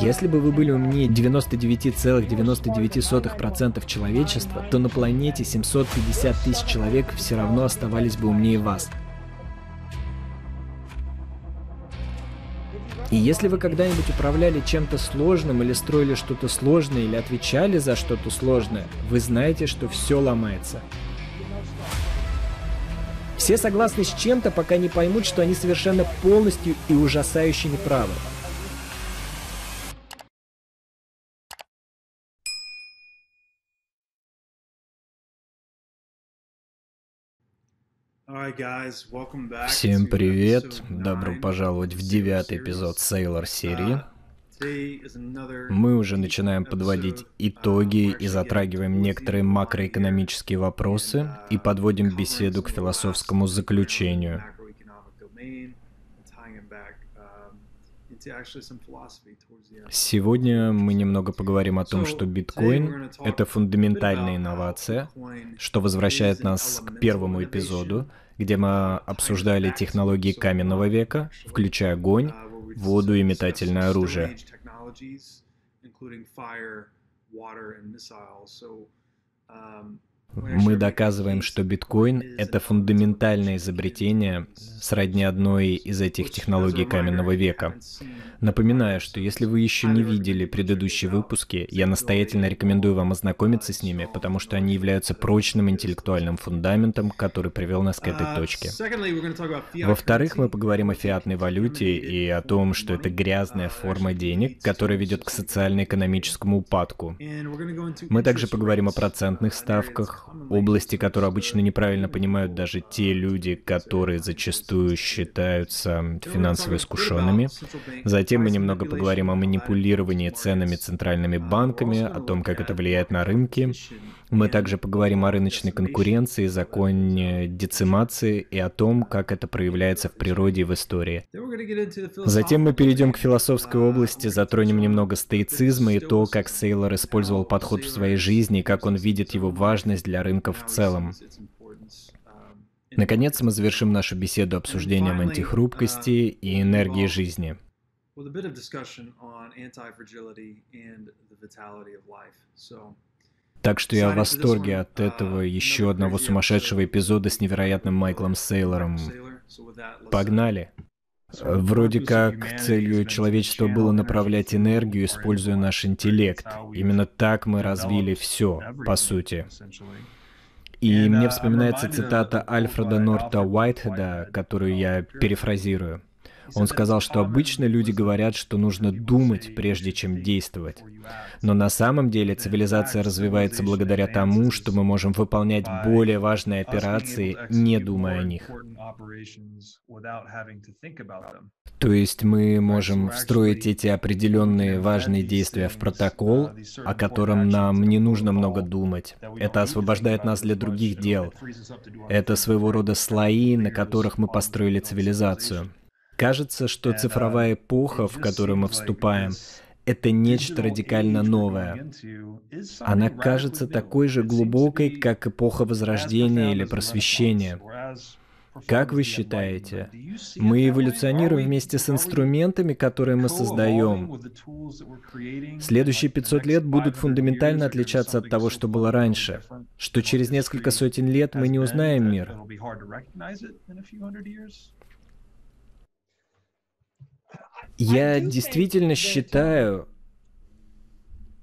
Если бы вы были умнее 99,99% человечества, то на планете 750 тысяч человек все равно оставались бы умнее вас. И если вы когда-нибудь управляли чем-то сложным или строили что-то сложное или отвечали за что-то сложное, вы знаете, что все ломается. Все согласны с чем-то, пока не поймут, что они совершенно полностью и ужасающе неправы. Всем привет! Добро пожаловать в девятый эпизод Sailor серии. Мы уже начинаем подводить итоги и затрагиваем некоторые макроэкономические вопросы и подводим беседу к философскому заключению. Сегодня мы немного поговорим о том, что биткоин — это фундаментальная инновация, что возвращает нас к первому эпизоду, где мы обсуждали технологии каменного века, включая огонь, воду и метательное оружие. Мы доказываем, что биткоин — это фундаментальное изобретение сродни одной из этих технологий каменного века. Напоминаю, что если вы еще не видели предыдущие выпуски, я настоятельно рекомендую вам ознакомиться с ними, потому что они являются прочным интеллектуальным фундаментом, который привел нас к этой точке. Во-вторых, мы поговорим о фиатной валюте и о том, что это грязная форма денег, которая ведет к социально-экономическому упадку. Мы также поговорим о процентных ставках, области, которые обычно неправильно понимают даже те люди, которые зачастую считаются финансово искушенными. Затем мы немного поговорим о манипулировании ценами центральными банками, о том, как это влияет на рынки. Мы также поговорим о рыночной конкуренции, законе децимации и о том, как это проявляется в природе и в истории. Затем мы перейдем к философской области, затронем немного стоицизма и то, как Сейлор использовал подход в своей жизни и как он видит его важность для рынков в целом. Наконец, мы завершим нашу беседу обсуждением антихрупкости и энергии жизни with a bit of discussion on anti-fragility and the vitality of life. So, так что я в восторге от uh, этого еще одного сумасшедшего эпизода с невероятным Майклом Сейлором. Погнали! Вроде как целью человечества было направлять энергию, используя наш интеллект. Именно так мы развили все, по сути. И мне uh, вспоминается цитата Альфреда Норта Уайтхеда, которую я перефразирую. Он сказал, что обычно люди говорят, что нужно думать, прежде чем действовать. Но на самом деле цивилизация развивается благодаря тому, что мы можем выполнять более важные операции, не думая о них. То есть мы можем встроить эти определенные важные действия в протокол, о котором нам не нужно много думать. Это освобождает нас для других дел. Это своего рода слои, на которых мы построили цивилизацию. Кажется, что цифровая эпоха, в которую мы вступаем, это нечто радикально новое. Она кажется такой же глубокой, как эпоха Возрождения или Просвещения. Как вы считаете, мы эволюционируем вместе с инструментами, которые мы создаем? Следующие 500 лет будут фундаментально отличаться от того, что было раньше, что через несколько сотен лет мы не узнаем мир. Я действительно считаю,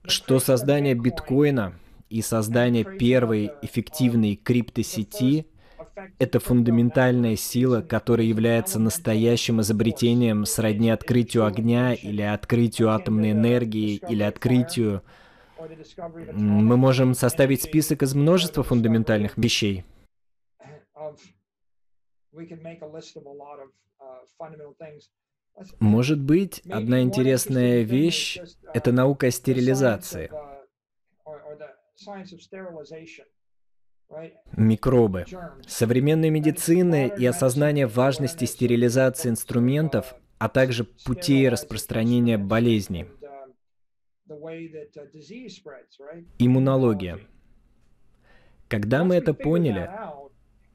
что создание биткоина и создание первой эффективной криптосети — это фундаментальная сила, которая является настоящим изобретением сродни открытию огня или открытию атомной энергии или открытию... Мы можем составить список из множества фундаментальных вещей. Может быть, одна интересная вещь — это наука о стерилизации. Микробы. Современная медицина и осознание важности стерилизации инструментов, а также путей распространения болезней. Иммунология. Когда мы это поняли,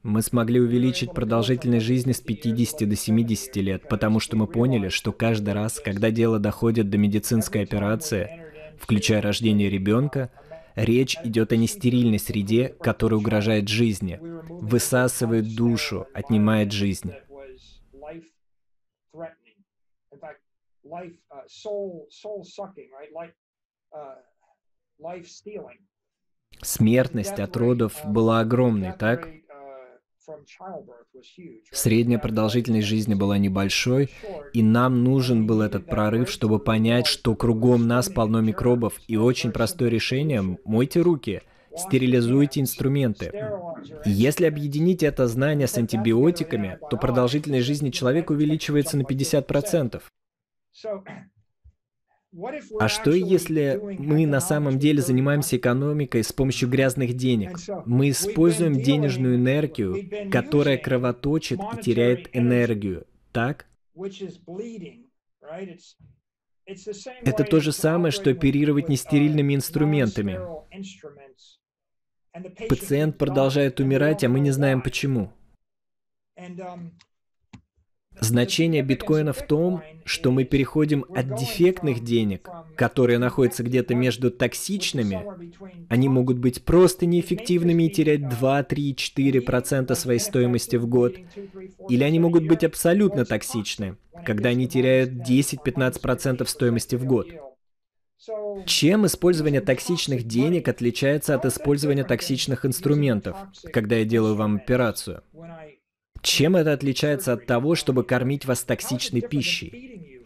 Мы смогли увеличить продолжительность жизни с 50 до 70 лет, потому что мы поняли, что каждый раз, когда дело доходит до медицинской операции, включая рождение ребенка, речь идет о нестерильной среде, которая угрожает жизни, высасывает душу, отнимает жизнь. Смертность от родов была огромной, так? Средняя продолжительность жизни была небольшой, и нам нужен был этот прорыв, чтобы понять, что кругом нас полно микробов, и очень простое решение – мойте руки, стерилизуйте инструменты. Если объединить это знание с антибиотиками, то продолжительность жизни человека увеличивается на 50%. А что если мы на самом деле занимаемся экономикой с помощью грязных денег? Мы используем денежную энергию, которая кровоточит и теряет энергию, так? Это то же самое, что оперировать нестерильными инструментами. Пациент продолжает умирать, а мы не знаем почему. Значение биткоина в том, что мы переходим от дефектных денег, которые находятся где-то между токсичными, они могут быть просто неэффективными и терять 2, 3, 4% своей стоимости в год, или они могут быть абсолютно токсичны, когда они теряют 10-15% стоимости в год. Чем использование токсичных денег отличается от использования токсичных инструментов, когда я делаю вам операцию? Чем это отличается от того, чтобы кормить вас токсичной пищей?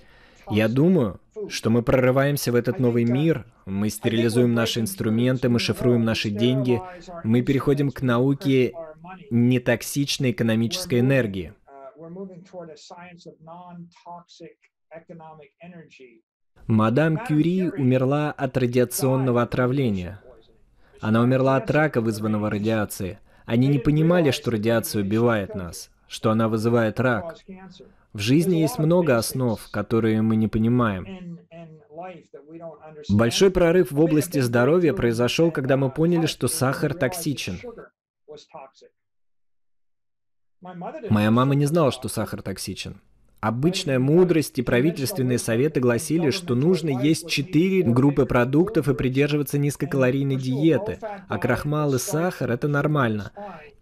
Я думаю, что мы прорываемся в этот новый мир, мы стерилизуем наши инструменты, мы шифруем наши деньги, мы переходим к науке нетоксичной экономической энергии. Мадам Кюри умерла от радиационного отравления. Она умерла от рака, вызванного радиацией. Они не понимали, что радиация убивает нас, что она вызывает рак. В жизни есть много основ, которые мы не понимаем. Большой прорыв в области здоровья произошел, когда мы поняли, что сахар токсичен. Моя мама не знала, что сахар токсичен. Обычная мудрость и правительственные советы гласили, что нужно есть четыре группы продуктов и придерживаться низкокалорийной диеты, а крахмал и сахар – это нормально.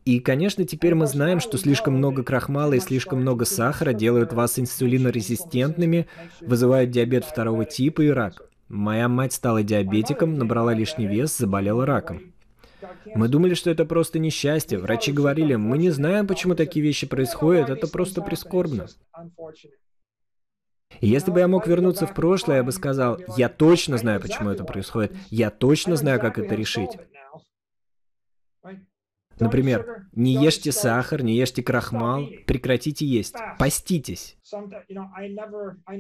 И, конечно, теперь мы знаем, что слишком много крахмала и слишком много сахара делают вас инсулинорезистентными, вызывают диабет второго типа и рак. Моя мать стала диабетиком, набрала лишний вес, заболела раком. Мы думали, что это просто несчастье. Врачи говорили, мы не знаем, почему такие вещи происходят, это просто прискорбно. Если бы я мог вернуться в прошлое, я бы сказал, я точно знаю, почему это происходит, я точно знаю, как это решить. Например, не ешьте сахар, не ешьте крахмал, прекратите есть, поститесь.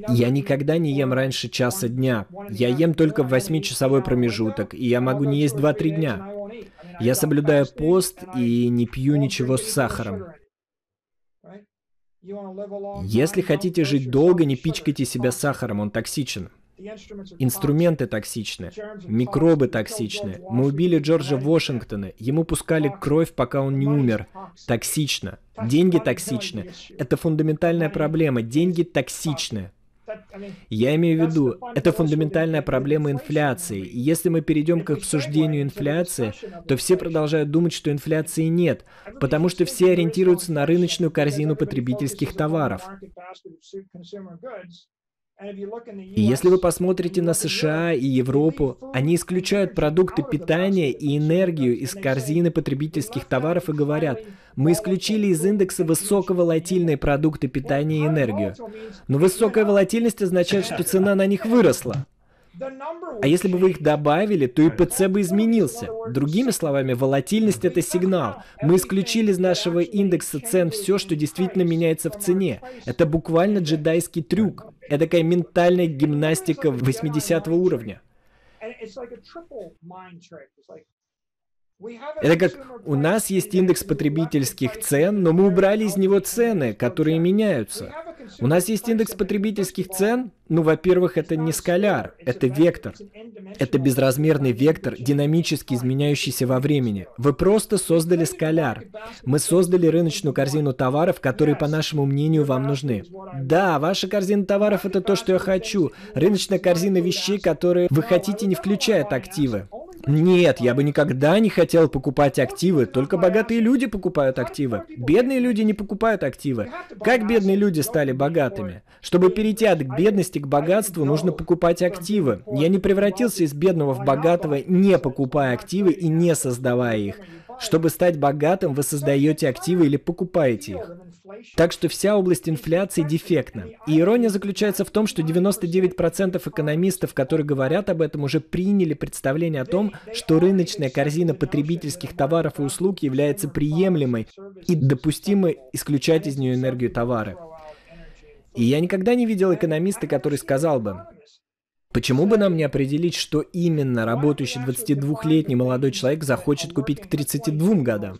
Я никогда не ем раньше часа дня. Я ем только в 8-часовой промежуток, и я могу не есть 2-3 дня. Я соблюдаю пост и не пью ничего с сахаром. Если хотите жить долго, не пичкайте себя сахаром, он токсичен. Инструменты токсичны, микробы токсичны. Мы убили Джорджа Вашингтона, ему пускали кровь, пока он не умер. Токсично. Деньги токсичны. Это фундаментальная проблема. Деньги токсичны. Я имею в виду, это фундаментальная проблема инфляции. И если мы перейдем к обсуждению инфляции, то все продолжают думать, что инфляции нет, потому что все ориентируются на рыночную корзину потребительских товаров. И если вы посмотрите на США и Европу, они исключают продукты питания и энергию из корзины потребительских товаров и говорят, мы исключили из индекса высоковолатильные продукты питания и энергию. Но высокая волатильность означает, что цена на них выросла. А если бы вы их добавили, то ИПЦ бы изменился. Другими словами, волатильность — это сигнал. Мы исключили из нашего индекса цен все, что действительно меняется в цене. Это буквально джедайский трюк. Это такая ментальная гимнастика 80 уровня. Это как у нас есть индекс потребительских цен, но мы убрали из него цены, которые меняются. У нас есть индекс потребительских цен, ну, во-первых, это не скаляр, это вектор. Это безразмерный вектор, динамически изменяющийся во времени. Вы просто создали скаляр. Мы создали рыночную корзину товаров, которые, по нашему мнению, вам нужны. Да, ваша корзина товаров — это то, что я хочу. Рыночная корзина вещей, которые вы хотите, не включает активы. Нет, я бы никогда не хотел покупать активы. Только богатые люди покупают активы. Бедные люди не покупают активы. Как бедные люди стали богатыми? Чтобы перейти от бедности к богатству, нужно покупать активы. Я не превратился из бедного в богатого, не покупая активы и не создавая их. Чтобы стать богатым, вы создаете активы или покупаете их. Так что вся область инфляции дефектна. И ирония заключается в том, что 99% экономистов, которые говорят об этом, уже приняли представление о том, что рыночная корзина потребительских товаров и услуг является приемлемой и допустимо исключать из нее энергию товары. И я никогда не видел экономиста, который сказал бы, Почему бы нам не определить, что именно работающий 22-летний молодой человек захочет купить к 32 годам?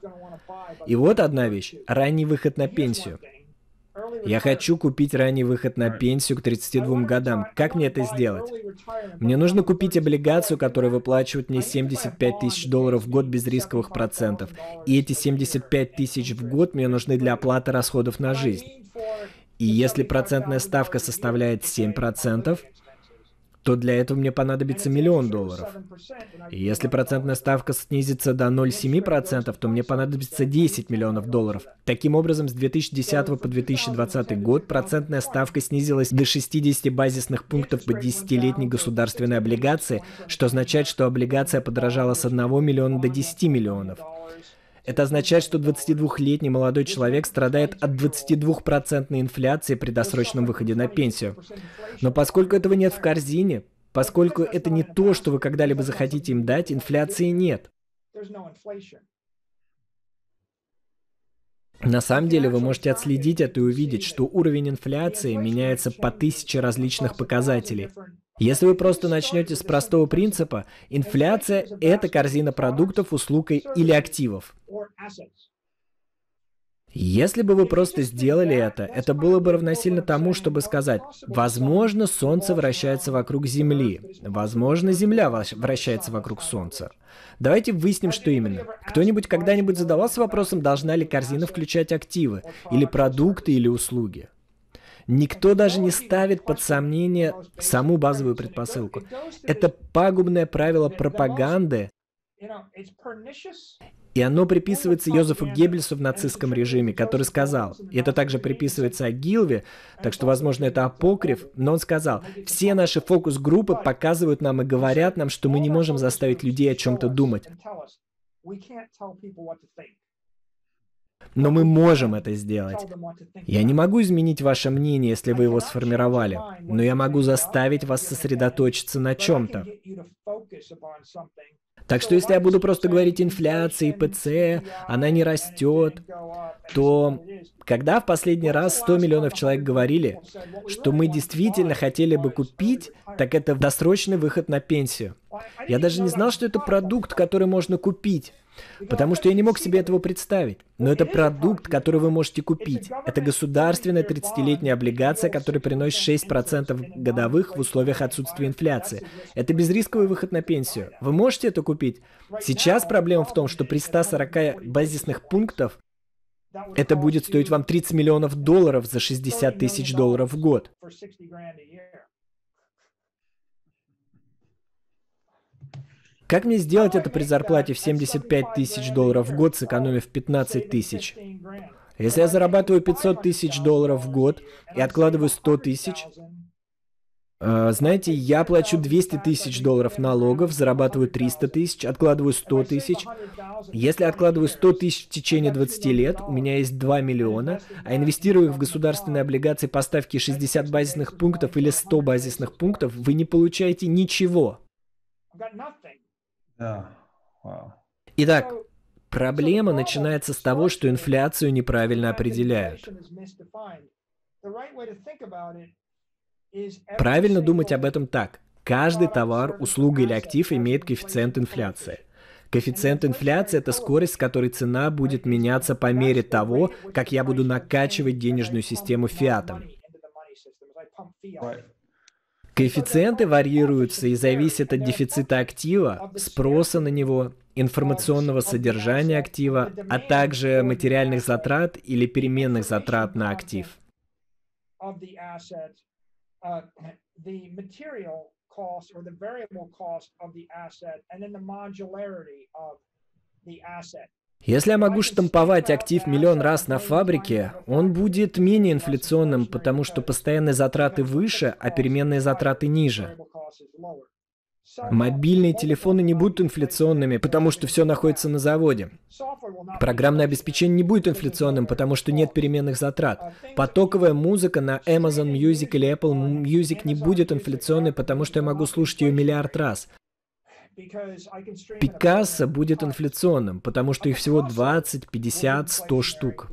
И вот одна вещь – ранний выход на пенсию. Я хочу купить ранний выход на пенсию к 32 годам. Как мне это сделать? Мне нужно купить облигацию, которая выплачивает мне 75 тысяч долларов в год без рисковых процентов. И эти 75 тысяч в год мне нужны для оплаты расходов на жизнь. И если процентная ставка составляет 7%, то для этого мне понадобится миллион долларов. И если процентная ставка снизится до 0,7%, то мне понадобится 10 миллионов долларов. Таким образом, с 2010 по 2020 год процентная ставка снизилась до 60 базисных пунктов по 10-летней государственной облигации, что означает, что облигация подорожала с 1 миллиона до 10 миллионов. Это означает, что 22-летний молодой человек страдает от 22% инфляции при досрочном выходе на пенсию. Но поскольку этого нет в корзине, поскольку это не то, что вы когда-либо захотите им дать, инфляции нет. На самом деле вы можете отследить это и увидеть, что уровень инфляции меняется по тысяче различных показателей. Если вы просто начнете с простого принципа, инфляция – это корзина продуктов, услуг или активов. Если бы вы просто сделали это, это было бы равносильно тому, чтобы сказать, возможно, Солнце вращается вокруг Земли, возможно, Земля вращается вокруг Солнца. Давайте выясним, что именно. Кто-нибудь когда-нибудь задавался вопросом, должна ли корзина включать активы, или продукты, или услуги? Никто даже не ставит под сомнение саму базовую предпосылку. Это пагубное правило пропаганды, и оно приписывается Йозефу Геббельсу в нацистском режиме, который сказал, и это также приписывается Агилве, так что, возможно, это апокриф, но он сказал, все наши фокус-группы показывают нам и говорят нам, что мы не можем заставить людей о чем-то думать. Но мы можем это сделать. Я не могу изменить ваше мнение, если вы его сформировали, но я могу заставить вас сосредоточиться на чем-то. Так что если я буду просто говорить инфляция, ПЦ, она не растет, то когда в последний раз 100 миллионов человек говорили, что мы действительно хотели бы купить, так это досрочный выход на пенсию. Я даже не знал, что это продукт, который можно купить. Потому что я не мог себе этого представить. Но это продукт, который вы можете купить. Это государственная 30-летняя облигация, которая приносит 6% годовых в условиях отсутствия инфляции. Это безрисковый выход на пенсию. Вы можете это купить? Сейчас проблема в том, что при 140 базисных пунктов это будет стоить вам 30 миллионов долларов за 60 тысяч долларов в год. Как мне сделать это при зарплате в 75 тысяч долларов в год, сэкономив 15 тысяч? Если я зарабатываю 500 тысяч долларов в год и откладываю 100 тысяч, э, знаете, я плачу 200 тысяч долларов налогов, зарабатываю 300 тысяч, откладываю 100 тысяч. Если откладываю 100 тысяч в течение 20 лет, у меня есть 2 миллиона, а инвестирую их в государственные облигации по ставке 60 базисных пунктов или 100 базисных пунктов, вы не получаете ничего. Итак, проблема начинается с того, что инфляцию неправильно определяют. Правильно думать об этом так. Каждый товар, услуга или актив имеет коэффициент инфляции. Коэффициент инфляции – это скорость, с которой цена будет меняться по мере того, как я буду накачивать денежную систему фиатом. Коэффициенты варьируются и зависят от дефицита актива, спроса на него, информационного содержания актива, а также материальных затрат или переменных затрат на актив. Если я могу штамповать актив миллион раз на фабрике, он будет менее инфляционным, потому что постоянные затраты выше, а переменные затраты ниже. Мобильные телефоны не будут инфляционными, потому что все находится на заводе. Программное обеспечение не будет инфляционным, потому что нет переменных затрат. Потоковая музыка на Amazon Music или Apple Music не будет инфляционной, потому что я могу слушать ее миллиард раз. Пикассо будет инфляционным, потому что их всего 20, 50, 100 штук.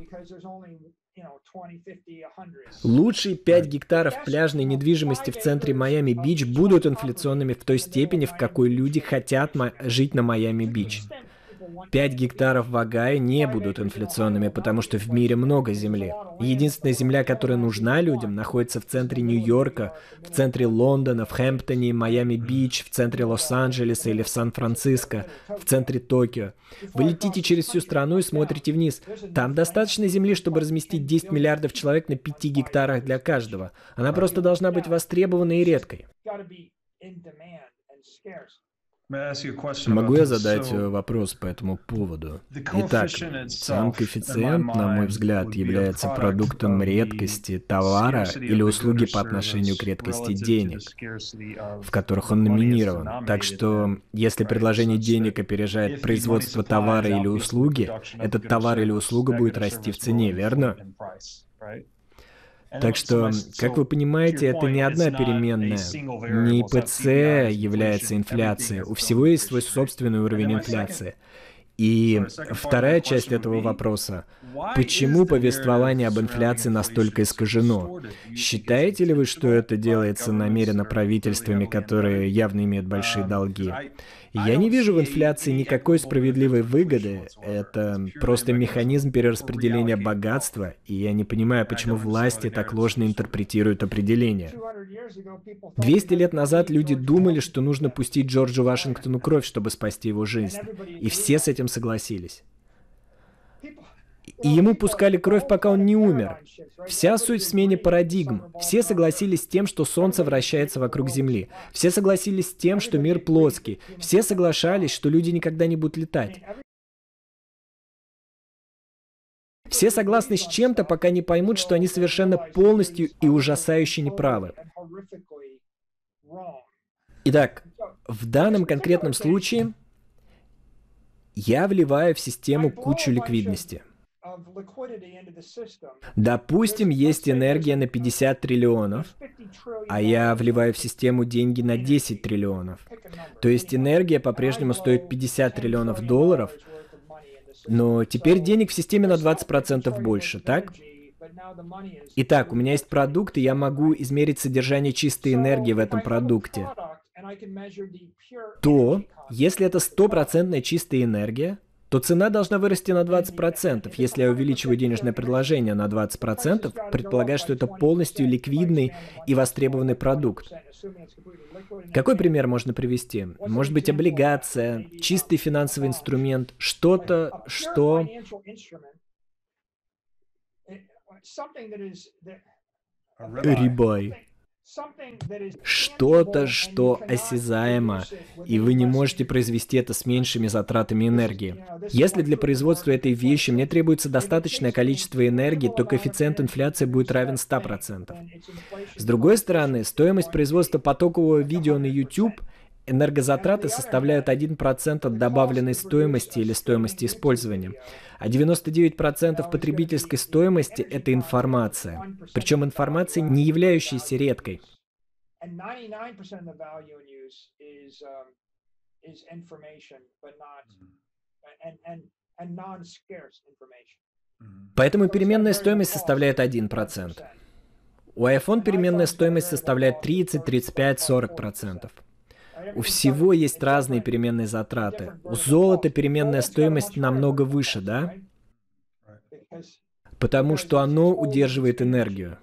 Лучшие 5 гектаров пляжной недвижимости в центре Майами-Бич будут инфляционными в той степени, в какой люди хотят жить на Майами-Бич. 5 гектаров в Огайо не будут инфляционными, потому что в мире много земли. Единственная земля, которая нужна людям, находится в центре Нью-Йорка, в центре Лондона, в Хэмптоне, Майами-Бич, в центре Лос-Анджелеса или в Сан-Франциско, в центре Токио. Вы летите через всю страну и смотрите вниз. Там достаточно земли, чтобы разместить 10 миллиардов человек на 5 гектарах для каждого. Она просто должна быть востребованной и редкой. Могу я задать э, вопрос по этому поводу? Итак, сам коэффициент, на мой взгляд, является продуктом редкости товара или услуги по отношению к редкости денег, в которых он номинирован. Так что, если предложение денег опережает производство товара или услуги, этот товар или услуга будет расти в цене, верно? Так что, как вы понимаете, это не одна переменная. Не ИПЦ является инфляцией. У всего есть свой собственный уровень инфляции. И вторая часть этого вопроса. Почему повествование об инфляции настолько искажено? Считаете ли вы, что это делается намеренно правительствами, которые явно имеют большие долги? Я не вижу в инфляции никакой справедливой выгоды. Это просто механизм перераспределения богатства, и я не понимаю, почему власти так ложно интерпретируют определение. 200 лет назад люди думали, что нужно пустить Джорджу Вашингтону кровь, чтобы спасти его жизнь. И все с этим согласились и ему пускали кровь, пока он не умер. Вся суть в смене парадигм. Все согласились с тем, что Солнце вращается вокруг Земли. Все согласились с тем, что мир плоский. Все соглашались, что люди никогда не будут летать. Все согласны с чем-то, пока не поймут, что они совершенно полностью и ужасающе неправы. Итак, в данном конкретном случае я вливаю в систему кучу ликвидности. Допустим, есть энергия на 50 триллионов, а я вливаю в систему деньги на 10 триллионов. То есть энергия по-прежнему стоит 50 триллионов долларов, но теперь денег в системе на 20% больше, так? Итак, у меня есть продукт, и я могу измерить содержание чистой энергии в этом продукте. То, если это стопроцентная чистая энергия, то цена должна вырасти на 20%. Если я увеличиваю денежное предложение на 20%, предполагая, что это полностью ликвидный и востребованный продукт. Какой пример можно привести? Может быть, облигация, чистый финансовый инструмент, что-то, что... Рибай что-то, что осязаемо, и вы не можете произвести это с меньшими затратами энергии. Если для производства этой вещи мне требуется достаточное количество энергии, то коэффициент инфляции будет равен 100%. С другой стороны, стоимость производства потокового видео на YouTube Энергозатраты составляют 1% от добавленной стоимости или стоимости использования, а 99% потребительской стоимости – это информация. Причем информация, не являющаяся редкой. Поэтому переменная стоимость составляет 1%. У iPhone переменная стоимость составляет 30, 35, 40%. У всего есть разные переменные затраты. У золота переменная стоимость намного выше, да? Потому что оно удерживает энергию.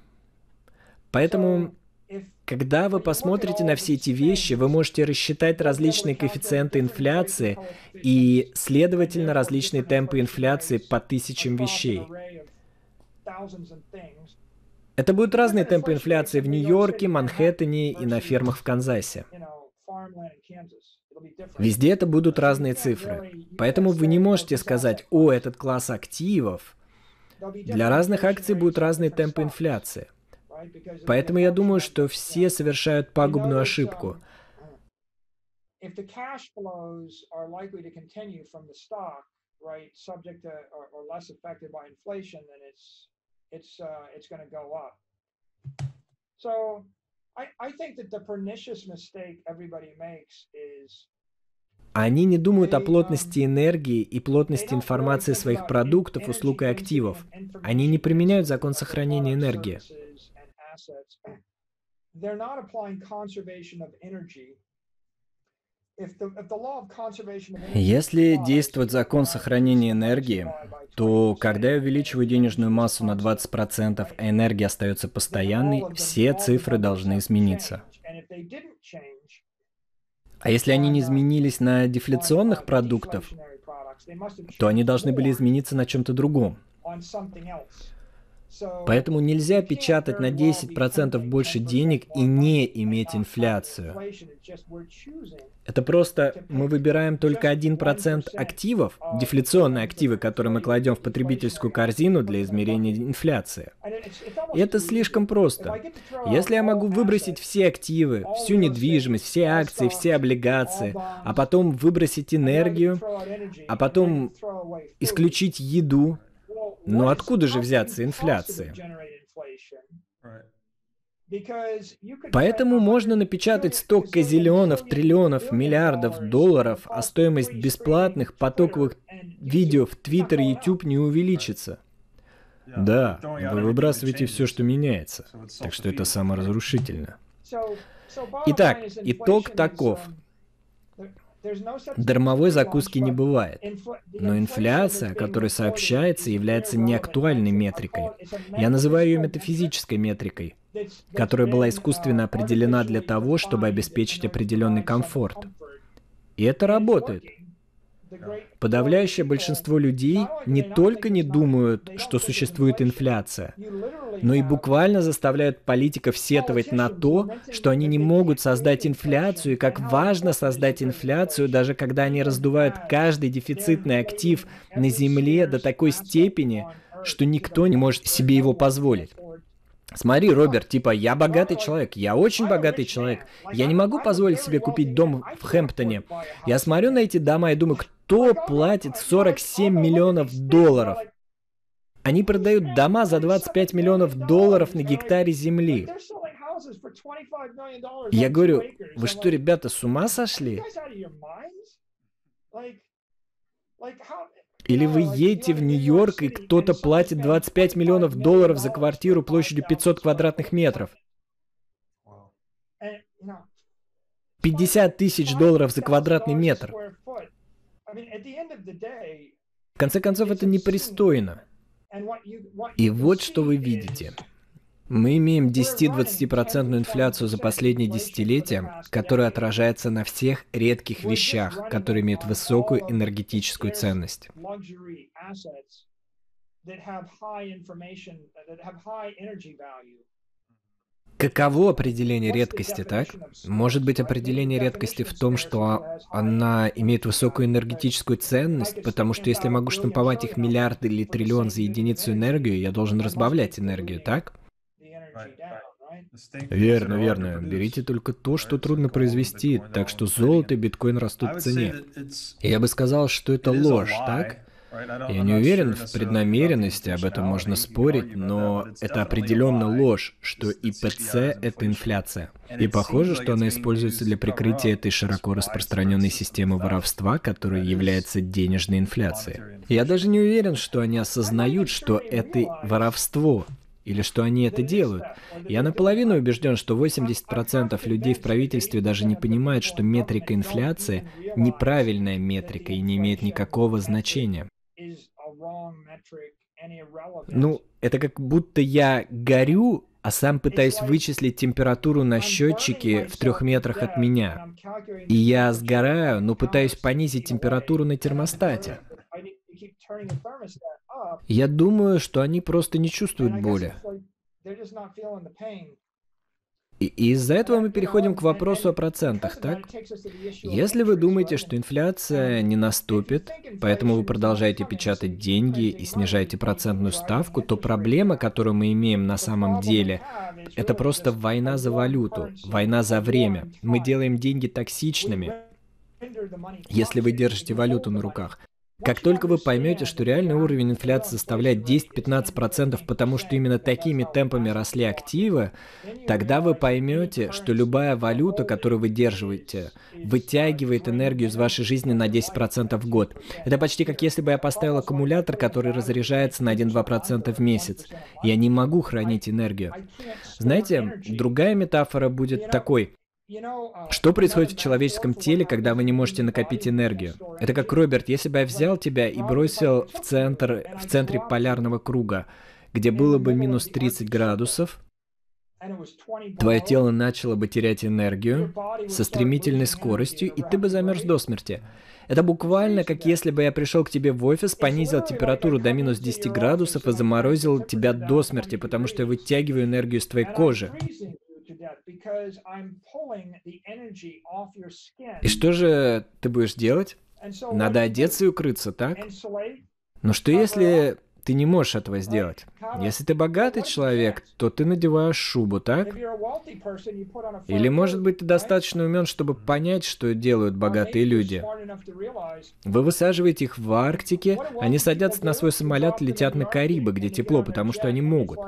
Поэтому, когда вы посмотрите на все эти вещи, вы можете рассчитать различные коэффициенты инфляции и, следовательно, различные темпы инфляции по тысячам вещей. Это будут разные темпы инфляции в Нью-Йорке, Манхэттене и на фермах в Канзасе. Везде это будут разные цифры. Поэтому вы не можете сказать, о, этот класс активов. Для разных акций будут разные темпы инфляции. Поэтому я думаю, что все совершают пагубную ошибку. Uh, I think that the pernicious mistake everybody makes is они не думают о плотности энергии и плотности информации своих продуктов, услуг и активов. Они не применяют закон сохранения энергии. Если действует закон сохранения энергии, то когда я увеличиваю денежную массу на 20%, а энергия остается постоянной, все цифры должны измениться. А если они не изменились на дефляционных продуктах, то они должны были измениться на чем-то другом. Поэтому нельзя печатать на 10% больше денег и не иметь инфляцию. Это просто мы выбираем только 1% активов, дефляционные активы, которые мы кладем в потребительскую корзину для измерения инфляции. И это слишком просто. Если я могу выбросить все активы, всю недвижимость, все акции, все облигации, а потом выбросить энергию, а потом исключить еду, но откуда же взяться инфляции? Поэтому можно напечатать 100 казиллионов, триллионов, миллиардов долларов, а стоимость бесплатных потоковых видео в Твиттер и YouTube не увеличится. Да, вы выбрасываете все, что меняется. Так что это саморазрушительно. Итак, итог таков. Дармовой закуски не бывает. Но инфляция, о которой сообщается, является неактуальной метрикой. Я называю ее метафизической метрикой, которая была искусственно определена для того, чтобы обеспечить определенный комфорт. И это работает. Подавляющее большинство людей не только не думают, что существует инфляция, но и буквально заставляют политиков сетовать на то, что они не могут создать инфляцию, и как важно создать инфляцию, даже когда они раздувают каждый дефицитный актив на Земле до такой степени, что никто не может себе его позволить. Смотри, Роберт, типа, я богатый человек, я очень богатый человек. Я не могу позволить себе купить дом в Хэмптоне. Я смотрю на эти дома и думаю, кто платит 47 миллионов долларов? Они продают дома за 25 миллионов долларов на гектаре земли. Я говорю, вы что, ребята, с ума сошли? Или вы едете в Нью-Йорк, и кто-то платит 25 миллионов долларов за квартиру площадью 500 квадратных метров. 50 тысяч долларов за квадратный метр. В конце концов, это непристойно. И вот что вы видите. Мы имеем 10-20% инфляцию за последние десятилетия, которая отражается на всех редких вещах, которые имеют высокую энергетическую ценность. Каково определение редкости, так? Может быть, определение редкости в том, что она имеет высокую энергетическую ценность, потому что если могу штамповать их миллиард или триллион за единицу энергию, я должен разбавлять энергию, так? Верно, верно. Берите только то, что трудно произвести, так что золото и биткоин растут в цене. Я бы сказал, что это ложь, так? Я не уверен в преднамеренности, об этом можно спорить, но это определенно ложь, что ИПЦ — это инфляция. И похоже, что она используется для прикрытия этой широко распространенной системы воровства, которая является денежной инфляцией. Я даже не уверен, что они осознают, что это воровство. или что они это делают. Я наполовину убежден, что 80% людей в правительстве даже не понимают, что метрика инфляции неправильная метрика и не имеет никакого значения. Ну, это как будто я горю, а сам пытаюсь вычислить температуру на счетчике в трех метрах от меня. И я сгораю, но пытаюсь понизить температуру на термостате. Я думаю, что они просто не чувствуют боли. И из-за этого мы переходим к вопросу о процентах, так? Если вы думаете, что инфляция не наступит, поэтому вы продолжаете печатать деньги и снижаете процентную ставку, то проблема, которую мы имеем на самом деле, это просто война за валюту, война за время. Мы делаем деньги токсичными, если вы держите валюту на руках. Как только вы поймете, что реальный уровень инфляции составляет 10-15%, потому что именно такими темпами росли активы, тогда вы поймете, что любая валюта, которую вы держите, вытягивает энергию из вашей жизни на 10% в год. Это почти как если бы я поставил аккумулятор, который разряжается на 1-2% в месяц. Я не могу хранить энергию. Знаете, другая метафора будет такой. Что происходит в человеческом теле, когда вы не можете накопить энергию? Это как, Роберт, если бы я взял тебя и бросил в центр, в центре полярного круга, где было бы минус 30 градусов, твое тело начало бы терять энергию со стремительной скоростью, и ты бы замерз до смерти. Это буквально как если бы я пришел к тебе в офис, понизил температуру до минус 10 градусов и заморозил тебя до смерти, потому что я вытягиваю энергию из твоей кожи. И что же ты будешь делать? Надо одеться и укрыться, так? Но что если ты не можешь этого сделать. Если ты богатый человек, то ты надеваешь шубу, так? Или, может быть, ты достаточно умен, чтобы понять, что делают богатые люди. Вы высаживаете их в Арктике, они садятся на свой самолет и летят на Карибы, где тепло, потому что они могут.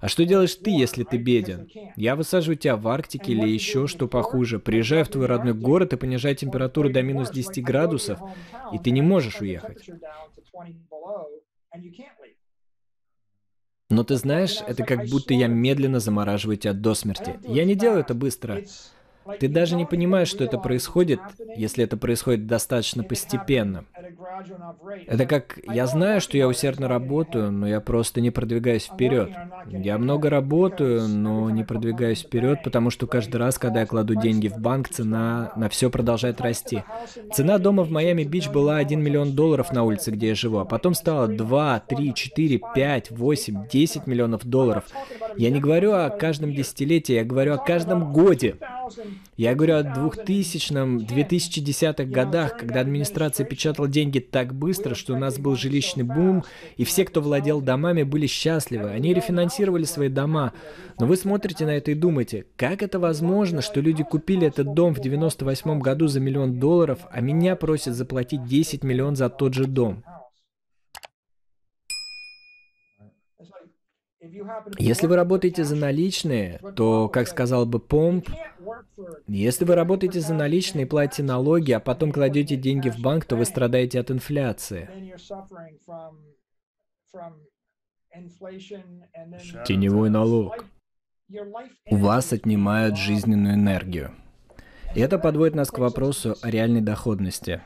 А что делаешь ты, если ты беден? Я высаживаю тебя в Арктике или еще что похуже. Приезжаю в твой родной город и понижаю температуру до минус 10 градусов, и ты не можешь уехать. Но ты знаешь, это как будто я медленно замораживаю тебя до смерти. Я не делаю это быстро. Ты даже не понимаешь, что это происходит, если это происходит достаточно постепенно. Это как, я знаю, что я усердно работаю, но я просто не продвигаюсь вперед. Я много работаю, но не продвигаюсь вперед, потому что каждый раз, когда я кладу деньги в банк, цена на все продолжает расти. Цена дома в Майами-Бич была 1 миллион долларов на улице, где я живу, а потом стала 2, 3, 4, 5, 8, 10 миллионов долларов. Я не говорю о каждом десятилетии, я говорю о каждом годе. Я говорю о 2000-м, 2010-х годах, когда администрация печатала деньги так быстро, что у нас был жилищный бум, и все, кто владел домами, были счастливы. Они рефинансировали свои дома. Но вы смотрите на это и думаете, как это возможно, что люди купили этот дом в 98 году за миллион долларов, а меня просят заплатить 10 миллионов за тот же дом? Если вы работаете за наличные, то, как сказал бы Помп, если вы работаете за наличные и платите налоги, а потом кладете деньги в банк, то вы страдаете от инфляции. Теневой налог. У вас отнимают жизненную энергию. И это подводит нас к вопросу о реальной доходности.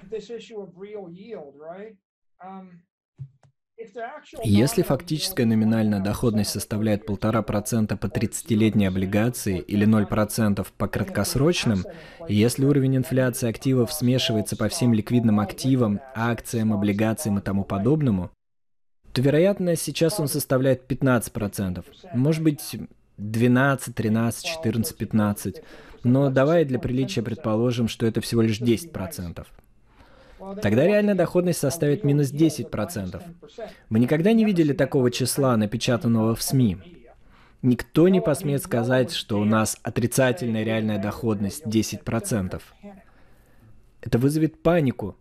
Если фактическая номинальная доходность составляет 1,5% по 30-летней облигации или 0% по краткосрочным, если уровень инфляции активов смешивается по всем ликвидным активам, акциям, облигациям и тому подобному, то, вероятно, сейчас он составляет 15%. Может быть, 12, 13, 14, 15. Но давай для приличия предположим, что это всего лишь 10%. Тогда реальная доходность составит минус 10%. Мы никогда не видели такого числа, напечатанного в СМИ. Никто не посмеет сказать, что у нас отрицательная реальная доходность 10%. Это вызовет панику.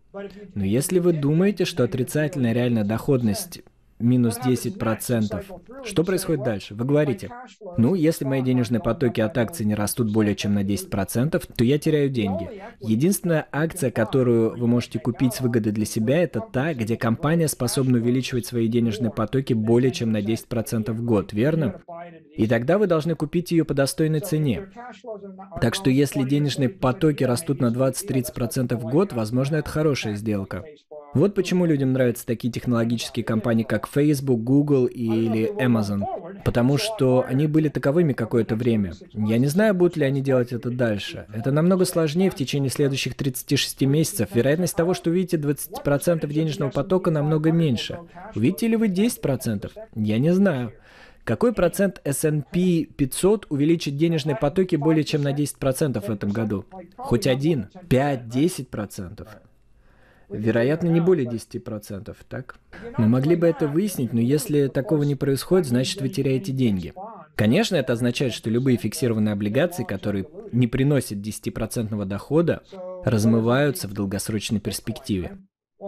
Но если вы думаете, что отрицательная реальная доходность минус 10%. Что происходит дальше? Вы говорите, ну, если мои денежные потоки от акций не растут более чем на 10%, то я теряю деньги. Единственная акция, которую вы можете купить с выгодой для себя, это та, где компания способна увеличивать свои денежные потоки более чем на 10% в год, верно? И тогда вы должны купить ее по достойной цене. Так что если денежные потоки растут на 20-30% в год, возможно, это хорошая сделка. Вот почему людям нравятся такие технологические компании, как Facebook, Google или Amazon. Потому что они были таковыми какое-то время. Я не знаю, будут ли они делать это дальше. Это намного сложнее в течение следующих 36 месяцев. Вероятность того, что увидите 20% денежного потока, намного меньше. Увидите ли вы 10%? Я не знаю. Какой процент S&P 500 увеличит денежные потоки более чем на 10% в этом году? Хоть один? 5-10%? Вероятно, не более 10%, так? Мы могли бы это выяснить, но если такого не происходит, значит вы теряете деньги. Конечно, это означает, что любые фиксированные облигации, которые не приносят 10% дохода, размываются в долгосрочной перспективе.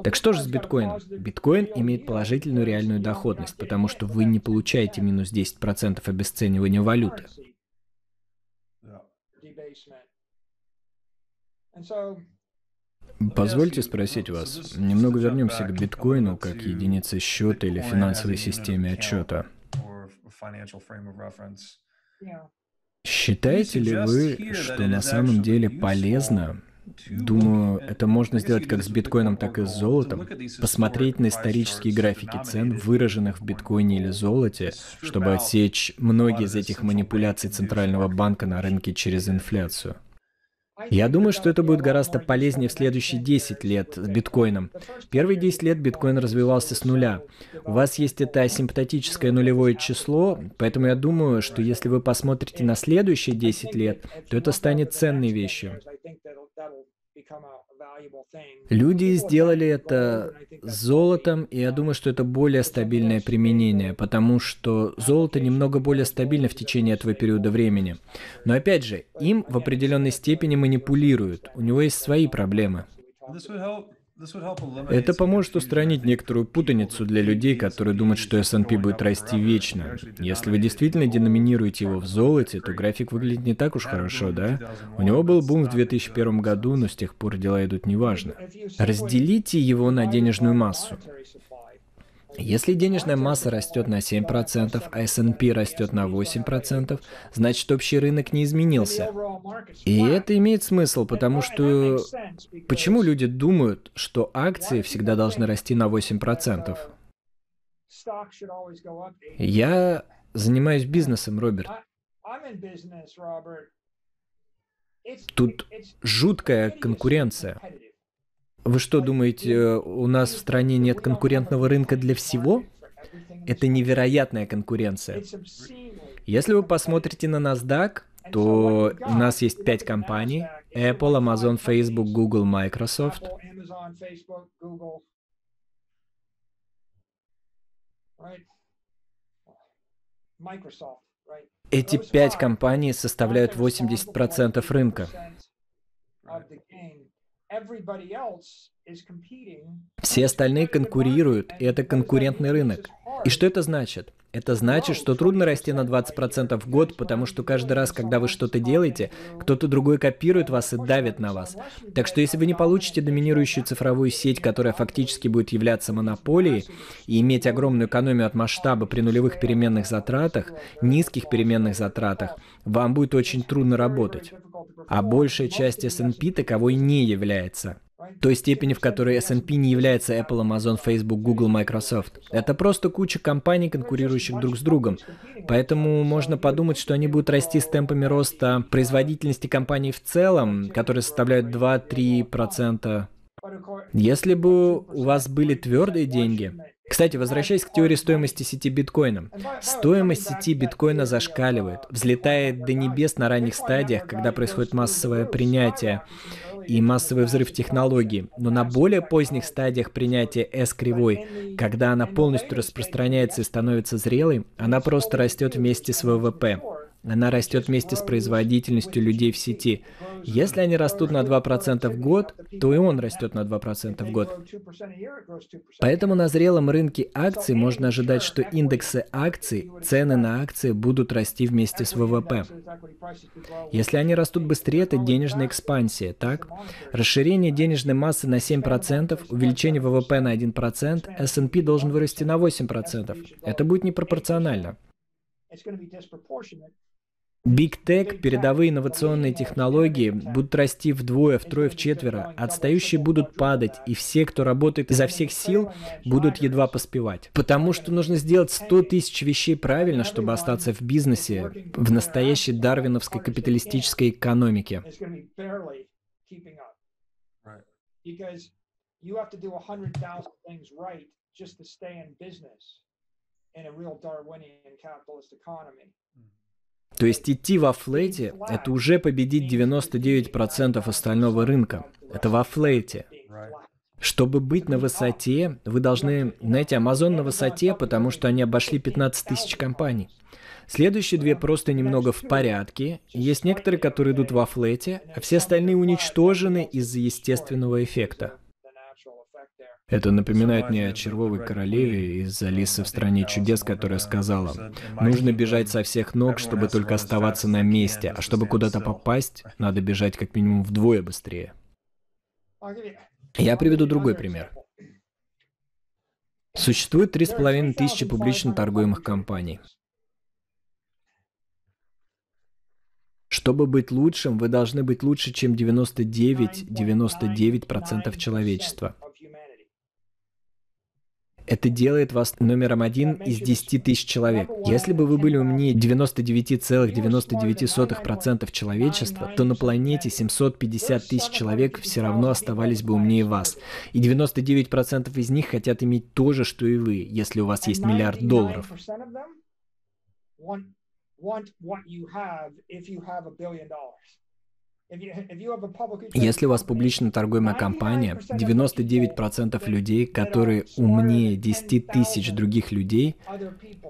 Так что же с биткоином? Биткоин имеет положительную реальную доходность, потому что вы не получаете минус 10% обесценивания валюты. Позвольте спросить вас, немного вернемся к биткоину как единице счета или финансовой системе отчета. Считаете ли вы, что на самом деле полезно Думаю, это можно сделать как с биткоином, так и с золотом. Посмотреть на исторические графики цен, выраженных в биткоине или золоте, чтобы отсечь многие из этих манипуляций Центрального банка на рынке через инфляцию. Я думаю, что это будет гораздо полезнее в следующие 10 лет с биткоином. Первые 10 лет биткоин развивался с нуля. У вас есть это асимптотическое нулевое число, поэтому я думаю, что если вы посмотрите на следующие 10 лет, то это станет ценной вещью. Люди сделали это с золотом, и я думаю, что это более стабильное применение, потому что золото немного более стабильно в течение этого периода времени. Но опять же, им в определенной степени манипулируют, у него есть свои проблемы. Это поможет устранить некоторую путаницу для людей, которые думают, что S&P будет расти вечно. Если вы действительно деноминируете его в золоте, то график выглядит не так уж хорошо, да? У него был бум в 2001 году, но с тех пор дела идут неважно. Разделите его на денежную массу. Если денежная масса растет на 7%, а S&P растет на 8%, значит общий рынок не изменился. И это имеет смысл, потому что... Почему люди думают, что акции всегда должны расти на 8%? Я занимаюсь бизнесом, Роберт. Тут жуткая конкуренция. Вы что думаете, у нас в стране нет конкурентного рынка для всего? Это невероятная конкуренция. Если вы посмотрите на NASDAQ, то у нас есть пять компаний. Apple, Amazon, Facebook, Google, Microsoft. Эти пять компаний составляют 80% рынка. Все остальные конкурируют, и это конкурентный рынок. И что это значит? Это значит, что трудно расти на 20% в год, потому что каждый раз, когда вы что-то делаете, кто-то другой копирует вас и давит на вас. Так что если вы не получите доминирующую цифровую сеть, которая фактически будет являться монополией и иметь огромную экономию от масштаба при нулевых переменных затратах, низких переменных затратах, вам будет очень трудно работать. А большая часть S&P таковой не является той степени, в которой S&P не является Apple, Amazon, Facebook, Google, Microsoft. Это просто куча компаний, конкурирующих друг с другом. Поэтому можно подумать, что они будут расти с темпами роста производительности компаний в целом, которые составляют 2-3%. Если бы у вас были твердые деньги, кстати, возвращаясь к теории стоимости сети биткоина. Стоимость сети биткоина зашкаливает, взлетает до небес на ранних стадиях, когда происходит массовое принятие и массовый взрыв технологий, но на более поздних стадиях принятия S-кривой, когда она полностью распространяется и становится зрелой, она просто растет вместе с ВВП. Она растет вместе с производительностью людей в сети. Если они растут на 2% в год, то и он растет на 2% в год. Поэтому на зрелом рынке акций можно ожидать, что индексы акций, цены на акции будут расти вместе с ВВП. Если они растут быстрее, это денежная экспансия, так? Расширение денежной массы на 7%, увеличение ВВП на 1%, S&P должен вырасти на 8%. Это будет непропорционально. Big Tech, передовые инновационные технологии будут расти вдвое, втрое, в четверо, отстающие будут падать, и все, кто работает изо всех сил, будут едва поспевать. Потому что нужно сделать 100 тысяч вещей правильно, чтобы остаться в бизнесе, в настоящей дарвиновской капиталистической экономике. in a real Darwinian capitalist economy. То есть идти во флете – это уже победить 99% остального рынка. Это во флете. Чтобы быть на высоте, вы должны... Знаете, Amazon на высоте, потому что они обошли 15 тысяч компаний. Следующие две просто немного в порядке. Есть некоторые, которые идут во флете, а все остальные уничтожены из-за естественного эффекта. Это напоминает мне о червовой королеве из «Алисы в стране чудес», которая сказала, «Нужно бежать со всех ног, чтобы только оставаться на месте, а чтобы куда-то попасть, надо бежать как минимум вдвое быстрее». Я приведу другой пример. Существует три с половиной тысячи публично торгуемых компаний. Чтобы быть лучшим, вы должны быть лучше, чем 99-99% человечества. Это делает вас номером один из 10 тысяч человек. Если бы вы были умнее 99,99% человечества, то на планете 750 тысяч человек все равно оставались бы умнее вас. И 99% из них хотят иметь то же, что и вы, если у вас есть миллиард долларов. Если у вас публично торгуемая компания, 99% людей, которые умнее 10 тысяч других людей,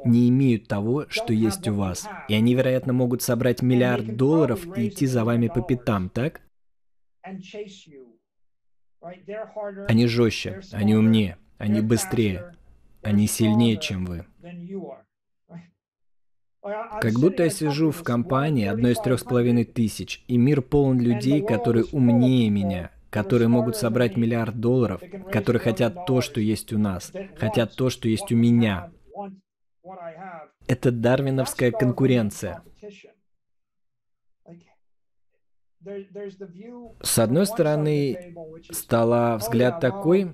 не имеют того, что есть у вас. И они, вероятно, могут собрать миллиард долларов и идти за вами по пятам, так? Они жестче, они умнее, они быстрее, они сильнее, чем вы. Как будто я сижу в компании одной из трех с половиной тысяч, и мир полон людей, которые умнее меня, которые могут собрать миллиард долларов, которые хотят то, что есть у нас, хотят то, что есть у меня. Это дарвиновская конкуренция. С одной стороны, стала взгляд такой,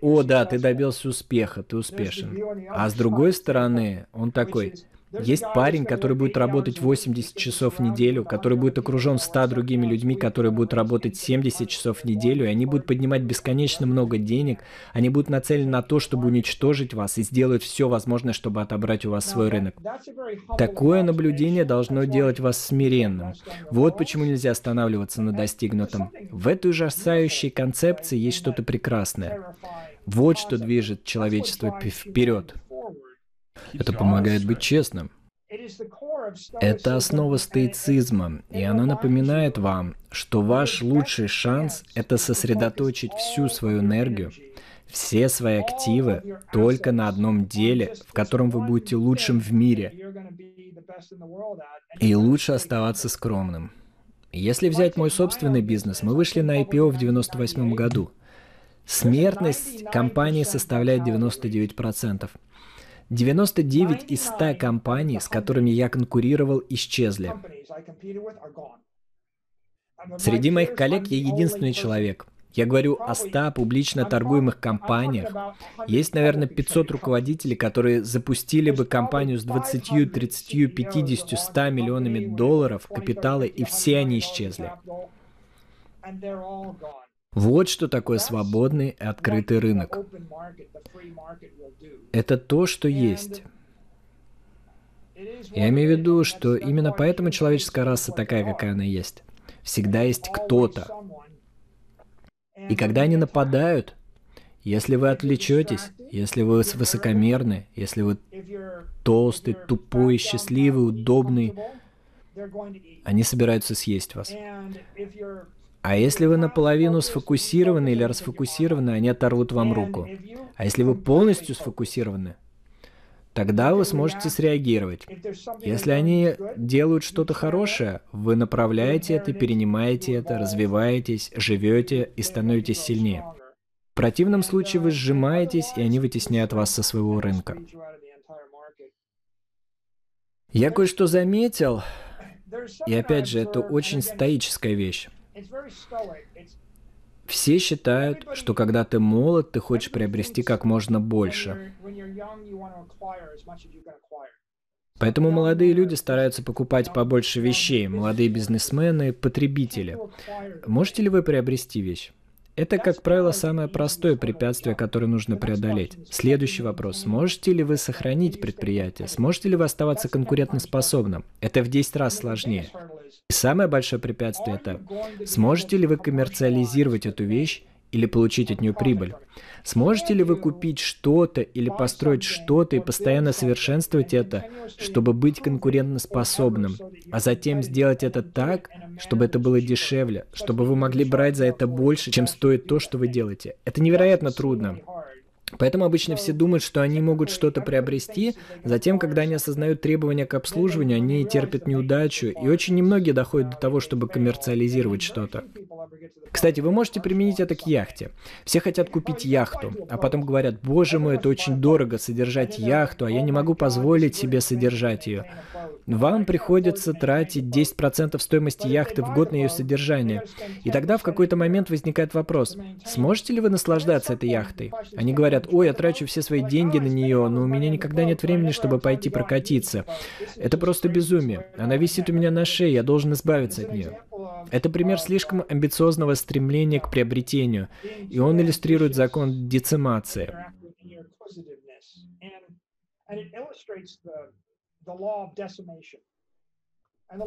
о да, ты добился успеха, ты успешен. А с другой стороны, он такой, есть парень, который будет работать 80 часов в неделю, который будет окружен 100 другими людьми, которые будут работать 70 часов в неделю, и они будут поднимать бесконечно много денег, они будут нацелены на то, чтобы уничтожить вас и сделают все возможное, чтобы отобрать у вас свой рынок. Такое наблюдение должно делать вас смиренным. Вот почему нельзя останавливаться на достигнутом. В этой ужасающей концепции есть что-то прекрасное. Вот что движет человечество вперед. Это помогает быть честным. Это основа стоицизма, и она напоминает вам, что ваш лучший шанс – это сосредоточить всю свою энергию, все свои активы только на одном деле, в котором вы будете лучшим в мире. И лучше оставаться скромным. Если взять мой собственный бизнес, мы вышли на IPO в 98 году. Смертность компании составляет 99%. 99 из 100 компаний, с которыми я конкурировал, исчезли. Среди моих коллег я единственный человек. Я говорю о 100 публично торгуемых компаниях. Есть, наверное, 500 руководителей, которые запустили бы компанию с 20, 30, 50, 100 миллионами долларов капитала, и все они исчезли. Вот что такое свободный и открытый рынок. Это то, что есть. Я имею в виду, что именно поэтому человеческая раса такая, какая она есть. Всегда есть кто-то. И когда они нападают, если вы отвлечетесь, если вы высокомерны, если вы толстый, тупой, счастливый, удобный, Они собираются съесть вас. А если вы наполовину сфокусированы или расфокусированы, они оторвут вам руку. А если вы полностью сфокусированы, тогда вы сможете среагировать. Если они делают что-то хорошее, вы направляете это, перенимаете это, развиваетесь, живете и становитесь сильнее. В противном случае вы сжимаетесь, и они вытесняют вас со своего рынка. Я кое-что заметил, и опять же, это очень стоическая вещь. Все считают, что когда ты молод, ты хочешь приобрести как можно больше. Поэтому молодые люди стараются покупать побольше вещей, молодые бизнесмены, потребители. Можете ли вы приобрести вещь? Это, как правило, самое простое препятствие, которое нужно преодолеть. Следующий вопрос. Сможете ли вы сохранить предприятие? Сможете ли вы оставаться конкурентоспособным? Это в 10 раз сложнее. И самое большое препятствие это, сможете ли вы коммерциализировать эту вещь или получить от нее прибыль? Сможете ли вы купить что-то или построить что-то и постоянно совершенствовать это, чтобы быть конкурентоспособным, а затем сделать это так, чтобы это было дешевле, чтобы вы могли брать за это больше, чем стоит то, что вы делаете? Это невероятно трудно. Поэтому обычно все думают, что они могут что-то приобрести, затем, когда они осознают требования к обслуживанию, они терпят неудачу, и очень немногие доходят до того, чтобы коммерциализировать что-то. Кстати, вы можете применить это к яхте. Все хотят купить яхту, а потом говорят, боже мой, это очень дорого содержать яхту, а я не могу позволить себе содержать ее. Вам приходится тратить 10% стоимости яхты в год на ее содержание. И тогда в какой-то момент возникает вопрос, сможете ли вы наслаждаться этой яхтой? Они говорят, ой, я трачу все свои деньги на нее, но у меня никогда нет времени, чтобы пойти прокатиться. Это просто безумие. Она висит у меня на шее, я должен избавиться от нее. Это пример слишком амбициозного стремления к приобретению, и он иллюстрирует закон децимации.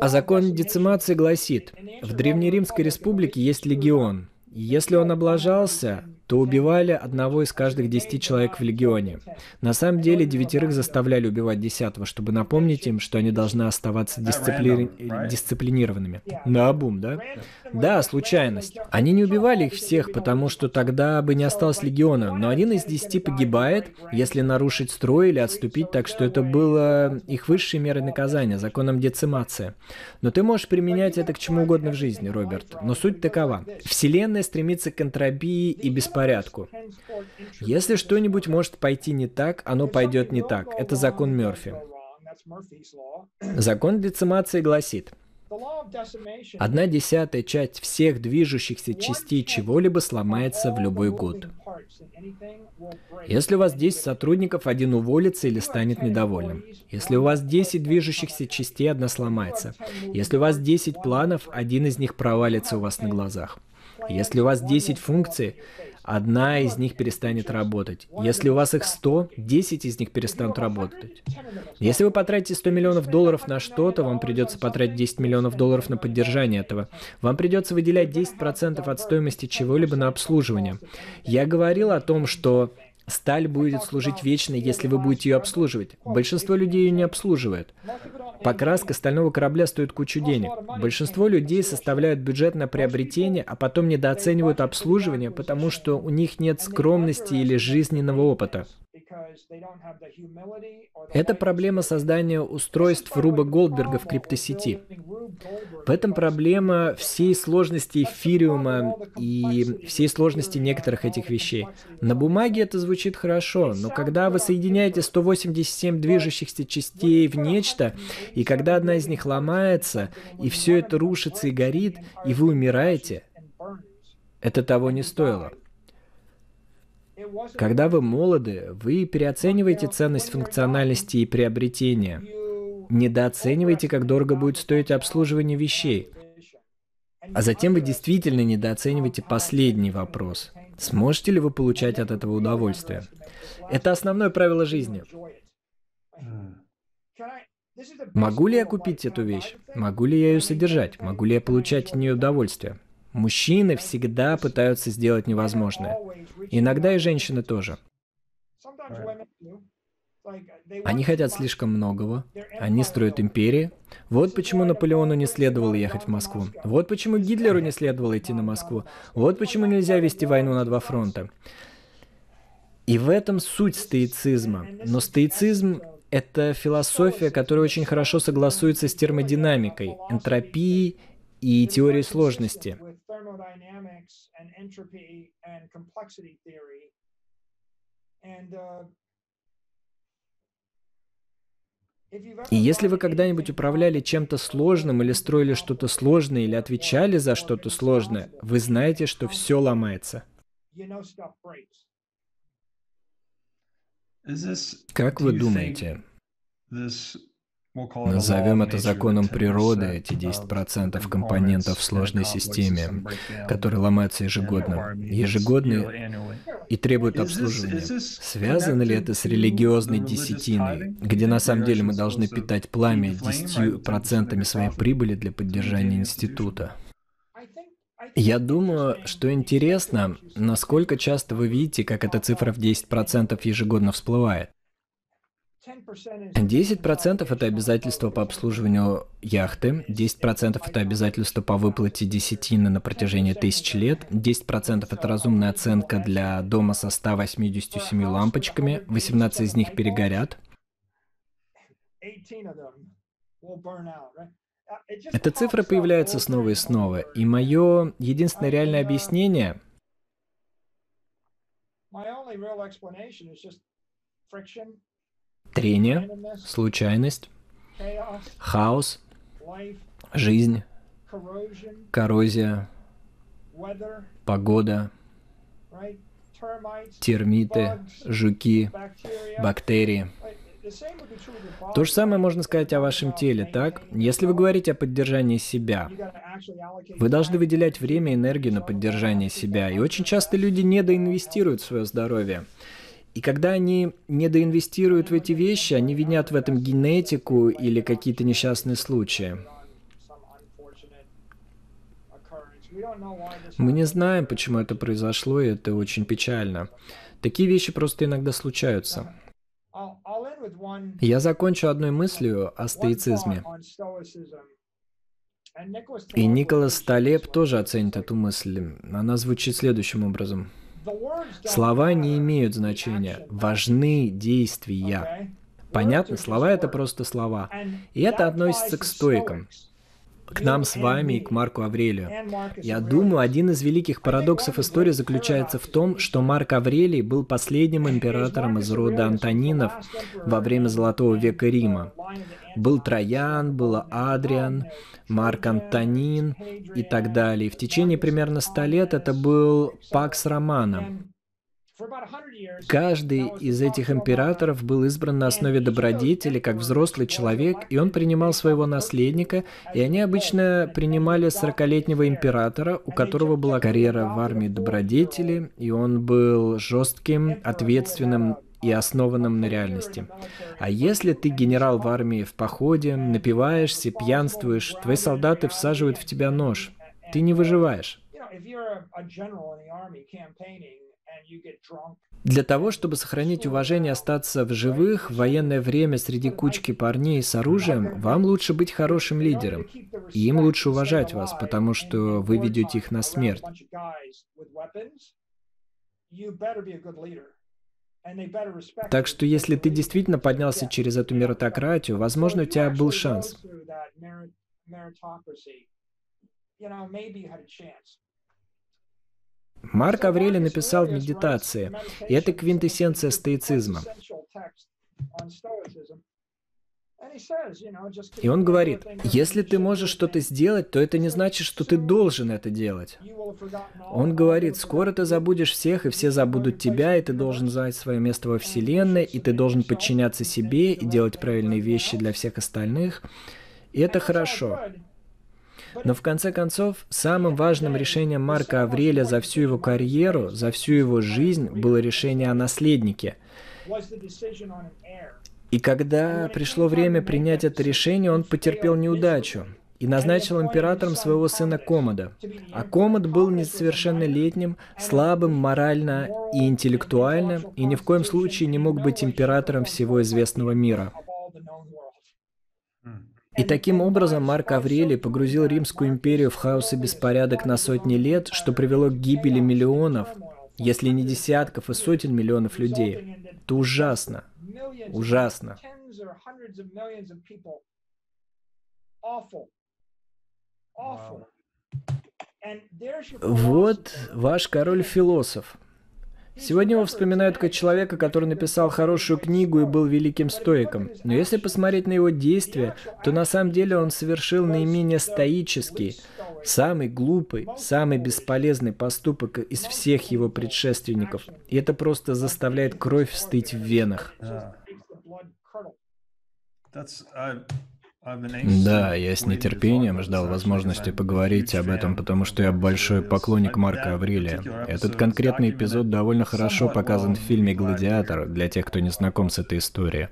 А закон децимации гласит, в Древнеримской республике есть легион. Если он облажался, то убивали одного из каждых десяти человек в легионе. На самом деле девятерых заставляли убивать десятого, чтобы напомнить им, что они должны оставаться дисципли... дисциплинированными. На обум, да? Да, случайность. Они не убивали их всех, потому что тогда бы не осталось легиона, но один из десяти погибает, если нарушить строй или отступить, так что это было их высшей мерой наказания, законом децимации. Но ты можешь применять это к чему угодно в жизни, Роберт. Но суть такова. Вселенная стремится к энтропии и беспорядку порядку. Если что-нибудь может пойти не так, оно пойдет не так. Это закон Мерфи. Закон децимации гласит, Одна десятая часть всех движущихся частей чего-либо сломается в любой год. Если у вас 10 сотрудников, один уволится или станет недовольным. Если у вас 10 движущихся частей, одна сломается. Если у вас 10 планов, один из них провалится у вас на глазах. Если у вас 10 функций, одна из них перестанет работать. Если у вас их 100, 10 из них перестанут работать. Если вы потратите 100 миллионов долларов на что-то, вам придется потратить 10 миллионов долларов на поддержание этого. Вам придется выделять 10% от стоимости чего-либо на обслуживание. Я говорил о том, что Сталь будет служить вечно, если вы будете ее обслуживать. Большинство людей ее не обслуживает. Покраска стального корабля стоит кучу денег. Большинство людей составляют бюджет на приобретение, а потом недооценивают обслуживание, потому что у них нет скромности или жизненного опыта. Это проблема создания устройств Руба Голдберга в криптосети. В этом проблема всей сложности эфириума и всей сложности некоторых этих вещей. На бумаге это звучит хорошо, но когда вы соединяете 187 движущихся частей в нечто, и когда одна из них ломается, и все это рушится и горит, и вы умираете, это того не стоило. Когда вы молоды, вы переоцениваете ценность функциональности и приобретения. Недооцениваете, как дорого будет стоить обслуживание вещей. А затем вы действительно недооцениваете последний вопрос. Сможете ли вы получать от этого удовольствие? Это основное правило жизни. Могу ли я купить эту вещь? Могу ли я ее содержать? Могу ли я получать от нее удовольствие? Мужчины всегда пытаются сделать невозможное. Иногда и женщины тоже. Они хотят слишком многого. Они строят империи. Вот почему Наполеону не следовало ехать в Москву. Вот почему Гитлеру не следовало идти на Москву. Вот почему нельзя вести войну на два фронта. И в этом суть стоицизма. Но стоицизм — это философия, которая очень хорошо согласуется с термодинамикой, энтропией и теорией сложности. И если вы когда-нибудь управляли чем-то сложным или строили что-то сложное или отвечали за что-то сложное, вы знаете, что все ломается. Как вы думаете, Назовем это законом природы, эти 10% компонентов в сложной системе, которые ломаются ежегодно, ежегодно и требуют обслуживания. Связано ли это с религиозной десятиной, где на самом деле мы должны питать пламя 10% своей прибыли для поддержания института? Я думаю, что интересно, насколько часто вы видите, как эта цифра в 10% ежегодно всплывает. 10% это обязательство по обслуживанию яхты, 10% это обязательство по выплате десятины на протяжении тысячи лет, 10% это разумная оценка для дома со 187 лампочками, 18 из них перегорят. Эта цифра появляется снова и снова, и мое единственное реальное объяснение трение, случайность, хаос, жизнь, коррозия, погода, термиты, жуки, бактерии. То же самое можно сказать о вашем теле, так? Если вы говорите о поддержании себя, вы должны выделять время и энергию на поддержание себя. И очень часто люди недоинвестируют в свое здоровье. И когда они недоинвестируют в эти вещи, они винят в этом генетику или какие-то несчастные случаи. Мы не знаем, почему это произошло, и это очень печально. Такие вещи просто иногда случаются. Я закончу одной мыслью о стоицизме. И Николас Талеб тоже оценит эту мысль. Она звучит следующим образом. Слова не имеют значения, важны действия. Понятно, слова это просто слова. И это относится к стойкам к нам с вами и к Марку Аврелию. Я думаю, один из великих парадоксов истории заключается в том, что Марк Аврелий был последним императором из рода Антонинов во время Золотого века Рима. Был Троян, был Адриан, Марк Антонин и так далее. И в течение примерно ста лет это был Пакс Романа. Каждый из этих императоров был избран на основе добродетели, как взрослый человек, и он принимал своего наследника, и они обычно принимали 40-летнего императора, у которого была карьера в армии добродетели, и он был жестким, ответственным и основанным на реальности. А если ты генерал в армии в походе, напиваешься, пьянствуешь, твои солдаты всаживают в тебя нож, ты не выживаешь. Для того, чтобы сохранить уважение и остаться в живых в военное время среди кучки парней с оружием, вам лучше быть хорошим лидером. И им лучше уважать вас, потому что вы ведете их на смерть. Так что если ты действительно поднялся через эту меритократию, возможно, у тебя был шанс. Марк Аврелий написал в медитации, и это квинтэссенция стоицизма. И он говорит, если ты можешь что-то сделать, то это не значит, что ты должен это делать. Он говорит, скоро ты забудешь всех, и все забудут тебя, и ты должен занять свое место во Вселенной, и ты должен подчиняться себе и делать правильные вещи для всех остальных. И это хорошо. Но в конце концов, самым важным решением Марка Авреля за всю его карьеру, за всю его жизнь было решение о наследнике. И когда пришло время принять это решение, он потерпел неудачу. и назначил императором своего сына Комода. А Комод был несовершеннолетним, слабым морально и интеллектуально, и ни в коем случае не мог быть императором всего известного мира. И таким образом Марк Аврелий погрузил Римскую империю в хаос и беспорядок на сотни лет, что привело к гибели миллионов, если не десятков и сотен миллионов людей. Это ужасно. Ужасно. Вот ваш король-философ. Сегодня его вспоминают как человека, который написал хорошую книгу и был великим стоиком. Но если посмотреть на его действия, то на самом деле он совершил наименее стоический, самый глупый, самый бесполезный поступок из всех его предшественников. И это просто заставляет кровь стыть в венах. Да, я с нетерпением ждал возможности поговорить об этом, потому что я большой поклонник Марка Аврелия. Этот конкретный эпизод довольно хорошо показан в фильме «Гладиатор» для тех, кто не знаком с этой историей.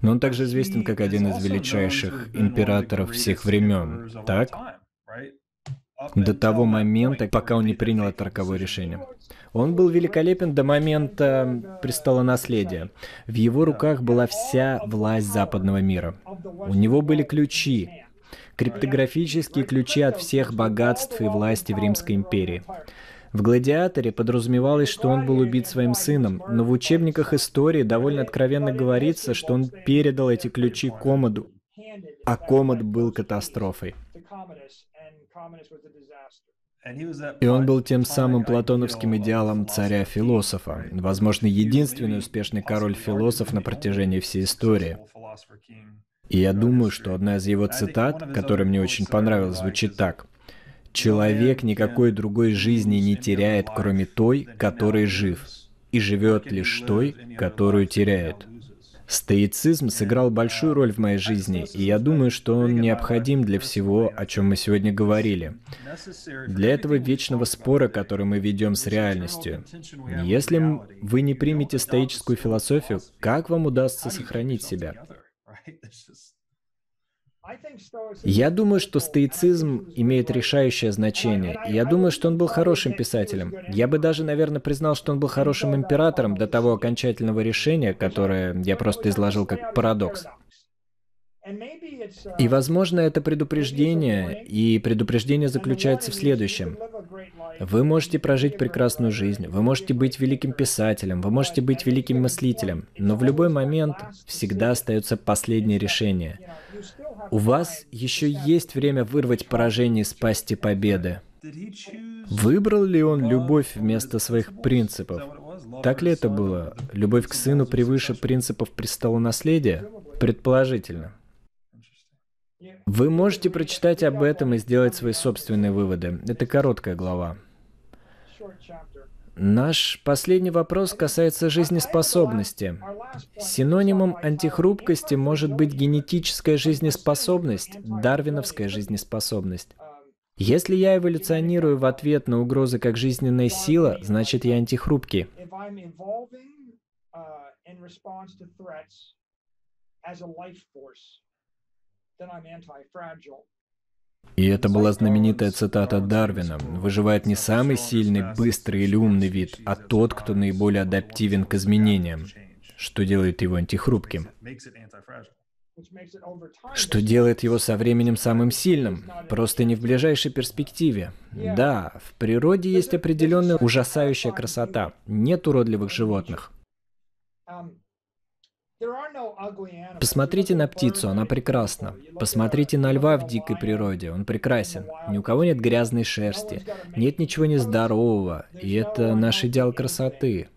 Но он также известен как один из величайших императоров всех времен, так? До того момента, пока он не принял это роковое решение. Он был великолепен до момента престола наследия. В его руках была вся власть западного мира. У него были ключи, криптографические ключи от всех богатств и власти в Римской империи. В «Гладиаторе» подразумевалось, что он был убит своим сыном, но в учебниках истории довольно откровенно говорится, что он передал эти ключи Комоду, а Комод был катастрофой. И он был тем самым платоновским идеалом царя-философа, возможно, единственный успешный король-философ на протяжении всей истории. И я думаю, что одна из его цитат, которая мне очень понравилась, звучит так. «Человек никакой другой жизни не теряет, кроме той, которой жив, и живет лишь той, которую теряет». Стоицизм сыграл большую роль в моей жизни, и я думаю, что он необходим для всего, о чем мы сегодня говорили. Для этого вечного спора, который мы ведем с реальностью. Если вы не примете стоическую философию, как вам удастся сохранить себя? Я думаю, что стоицизм имеет решающее значение. Я думаю, что он был хорошим писателем. Я бы даже, наверное, признал, что он был хорошим императором до того окончательного решения, которое я просто изложил как парадокс. И, возможно, это предупреждение, и предупреждение заключается в следующем. Вы можете прожить прекрасную жизнь, вы можете быть великим писателем, вы можете быть великим мыслителем, но в любой момент всегда остается последнее решение. У вас еще есть время вырвать поражение из пасти победы. Выбрал ли он любовь вместо своих принципов? Так ли это было? Любовь к сыну превыше принципов престола наследия? Предположительно. Вы можете прочитать об этом и сделать свои собственные выводы. Это короткая глава. Наш последний вопрос касается жизнеспособности. Синонимом антихрупкости может быть генетическая жизнеспособность, дарвиновская жизнеспособность. Если я эволюционирую в ответ на угрозы как жизненная сила, значит я антихрупкий. И это была знаменитая цитата Дарвина. Выживает не самый сильный, быстрый или умный вид, а тот, кто наиболее адаптивен к изменениям, что делает его антихрупким. Что делает его со временем самым сильным, просто не в ближайшей перспективе. Да, в природе есть определенная ужасающая красота. Нет уродливых животных. Посмотрите на птицу, она прекрасна. Посмотрите на льва в дикой природе, он прекрасен. Ни у кого нет грязной шерсти, нет ничего нездорового, и это наш идеал красоты.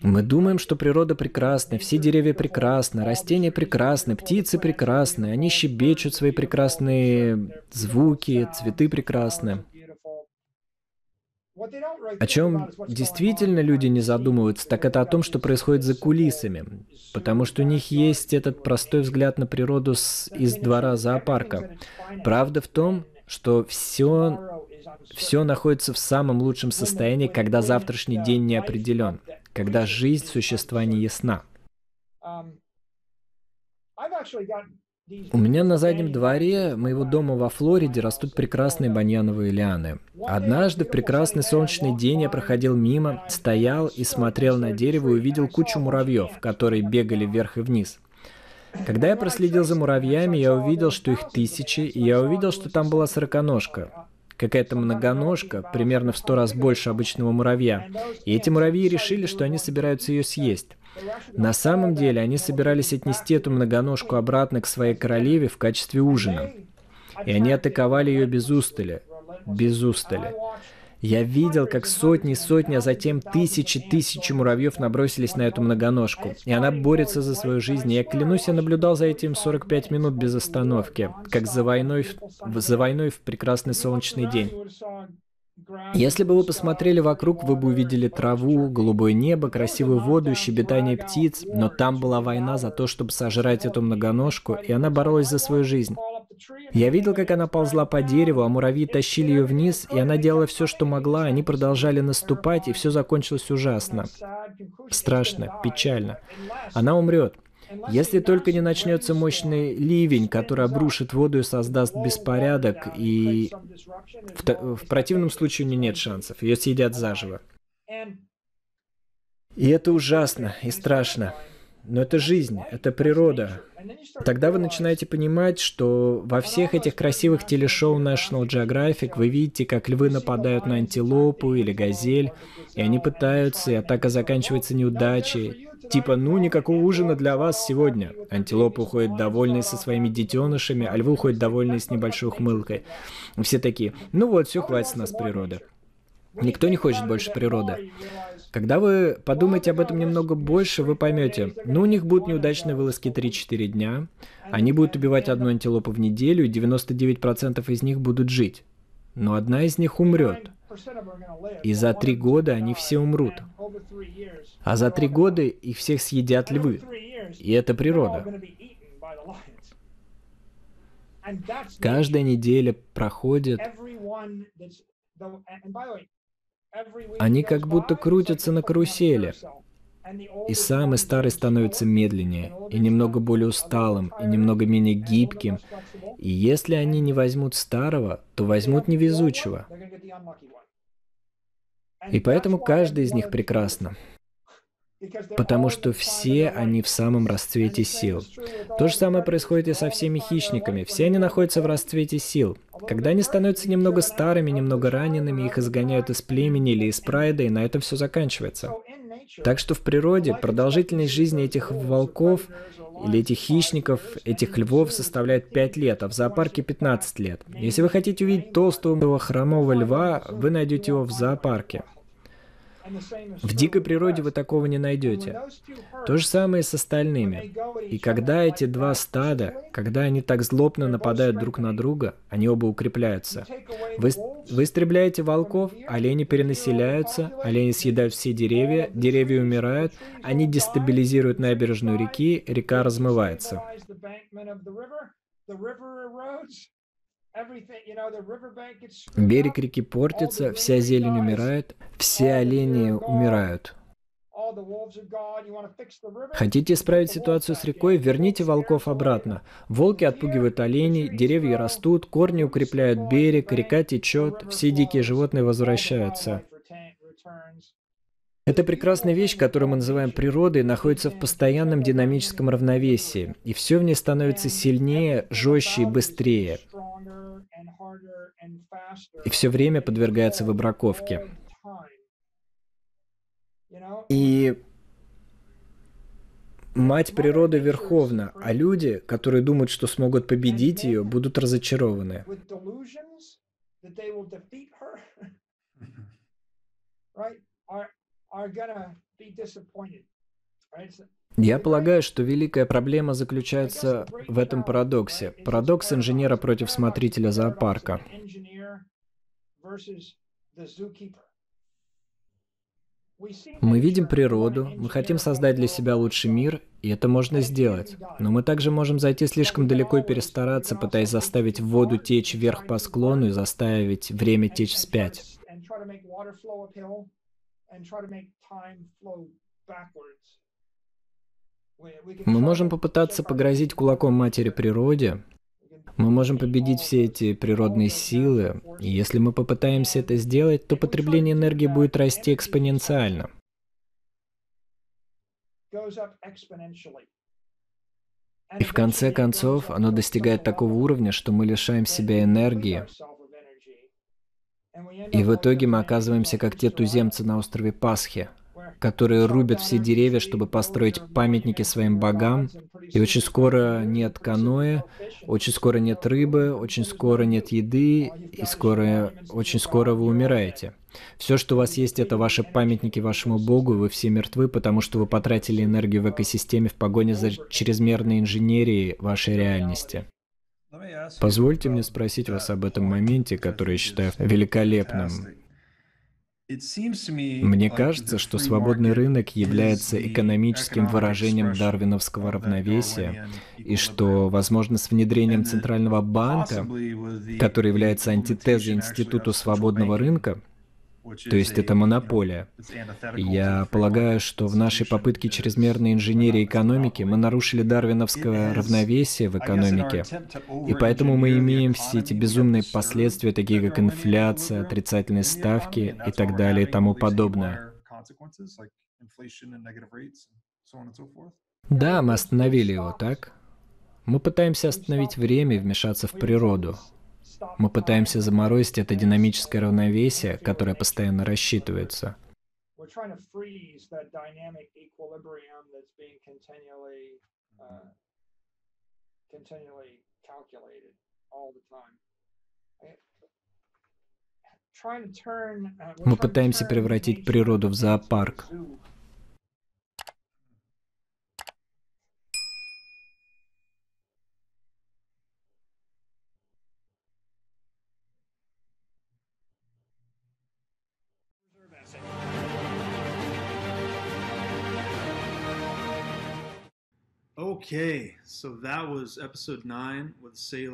Мы думаем, что природа прекрасна, все деревья прекрасны, растения прекрасны, птицы прекрасны, они щебечут свои прекрасные звуки, цветы прекрасны. О чем действительно люди не задумываются, так это о том, что происходит за кулисами. Потому что у них есть этот простой взгляд на природу с, из двора зоопарка. Правда в том, что все, все находится в самом лучшем состоянии, когда завтрашний день не определен, когда жизнь существа не ясна. У меня на заднем дворе моего дома во Флориде растут прекрасные баньяновые лианы. Однажды в прекрасный солнечный день я проходил мимо, стоял и смотрел на дерево и увидел кучу муравьев, которые бегали вверх и вниз. Когда я проследил за муравьями, я увидел, что их тысячи, и я увидел, что там была сороконожка. Какая-то многоножка, примерно в сто раз больше обычного муравья. И эти муравьи решили, что они собираются ее съесть. На самом деле они собирались отнести эту многоножку обратно к своей королеве в качестве ужина. И они атаковали ее без устали. Без устали. Я видел, как сотни и сотни, а затем тысячи тысячи муравьев набросились на эту многоножку. И она борется за свою жизнь. И я клянусь, я наблюдал за этим 45 минут без остановки, как за войной, за войной в прекрасный солнечный день. Если бы вы посмотрели вокруг, вы бы увидели траву, голубое небо, красивую воду, щебетание птиц, но там была война за то, чтобы сожрать эту многоножку, и она боролась за свою жизнь. Я видел, как она ползла по дереву, а муравьи тащили ее вниз, и она делала все, что могла, они продолжали наступать, и все закончилось ужасно. Страшно, печально. Она умрет. Если только не начнется мощный ливень, который обрушит воду и создаст беспорядок, и в, в противном случае у нее нет шансов, ее съедят заживо. И это ужасно и страшно. Но это жизнь, это природа. Тогда вы начинаете понимать, что во всех этих красивых телешоу National Geographic вы видите, как львы нападают на антилопу или газель, и они пытаются, и атака заканчивается неудачей. Типа, ну, никакого ужина для вас сегодня. Антилопы уходят довольные со своими детенышами, а львы уходят довольные с небольшой ухмылкой. Все такие, ну вот, все, хватит с нас природы. Никто не хочет больше природы. Когда вы подумаете об этом немного больше, вы поймете, ну у них будут неудачные вылазки 3-4 дня, они будут убивать одну антилопу в неделю, и 99% из них будут жить. Но одна из них умрет. И за три года они все умрут. А за три года их всех съедят львы. И это природа. Каждая неделя проходит они как будто крутятся на карусели. И самый старый становится медленнее, и немного более усталым, и немного менее гибким. И если они не возьмут старого, то возьмут невезучего. И поэтому каждый из них прекрасно потому что все они в самом расцвете сил. То же самое происходит и со всеми хищниками. Все они находятся в расцвете сил. Когда они становятся немного старыми, немного ранеными, их изгоняют из племени или из прайда, и на этом все заканчивается. Так что в природе продолжительность жизни этих волков или этих хищников, этих львов составляет 5 лет, а в зоопарке 15 лет. Если вы хотите увидеть толстого хромого льва, вы найдете его в зоопарке. В дикой природе вы такого не найдете. То же самое с остальными. И когда эти два стада, когда они так злобно нападают друг на друга, они оба укрепляются. Вы, вы истребляете волков, олени перенаселяются, олени съедают все деревья, деревья умирают, они дестабилизируют набережную реки, река размывается. Берег реки портится, вся зелень умирает, все олени умирают. Хотите исправить ситуацию с рекой? Верните волков обратно. Волки отпугивают оленей, деревья растут, корни укрепляют берег, река течет, все дикие животные возвращаются. Эта прекрасная вещь, которую мы называем природой, находится в постоянном динамическом равновесии, и все в ней становится сильнее, жестче и быстрее и все время подвергается выбраковке. И мать природы верховна, а люди, которые думают, что смогут победить ее, будут разочарованы. Я полагаю, что великая проблема заключается в этом парадоксе. Парадокс инженера против смотрителя зоопарка. Мы видим природу, мы хотим создать для себя лучший мир, и это можно сделать. Но мы также можем зайти слишком далеко и перестараться, пытаясь заставить воду течь вверх по склону и заставить время течь вспять. Мы можем попытаться погрозить кулаком матери природе, мы можем победить все эти природные силы, и если мы попытаемся это сделать, то потребление энергии будет расти экспоненциально. И в конце концов, оно достигает такого уровня, что мы лишаем себя энергии. И в итоге мы оказываемся как те туземцы на острове Пасхи, которые рубят все деревья, чтобы построить памятники своим богам. И очень скоро нет каноэ, очень скоро нет рыбы, очень скоро нет еды, и скоро, очень скоро вы умираете. Все, что у вас есть, это ваши памятники вашему богу, вы все мертвы, потому что вы потратили энергию в экосистеме в погоне за чрезмерной инженерией вашей реальности. Позвольте мне спросить вас об этом моменте, который я считаю великолепным. Мне кажется, что свободный рынок является экономическим выражением дарвиновского равновесия, и что, возможно, с внедрением Центрального банка, который является антитезой Институту свободного рынка, то есть это монополия. Я полагаю, что в нашей попытке чрезмерной инженерии экономики мы нарушили дарвиновское равновесие в экономике, и поэтому мы имеем все эти безумные последствия, такие как инфляция, отрицательные ставки и так далее и тому подобное. Да, мы остановили его, так? Мы пытаемся остановить время и вмешаться в природу. Мы пытаемся заморозить это динамическое равновесие, которое постоянно рассчитывается. Мы пытаемся превратить природу в зоопарк. Okay, so that was episode nine with Sailor.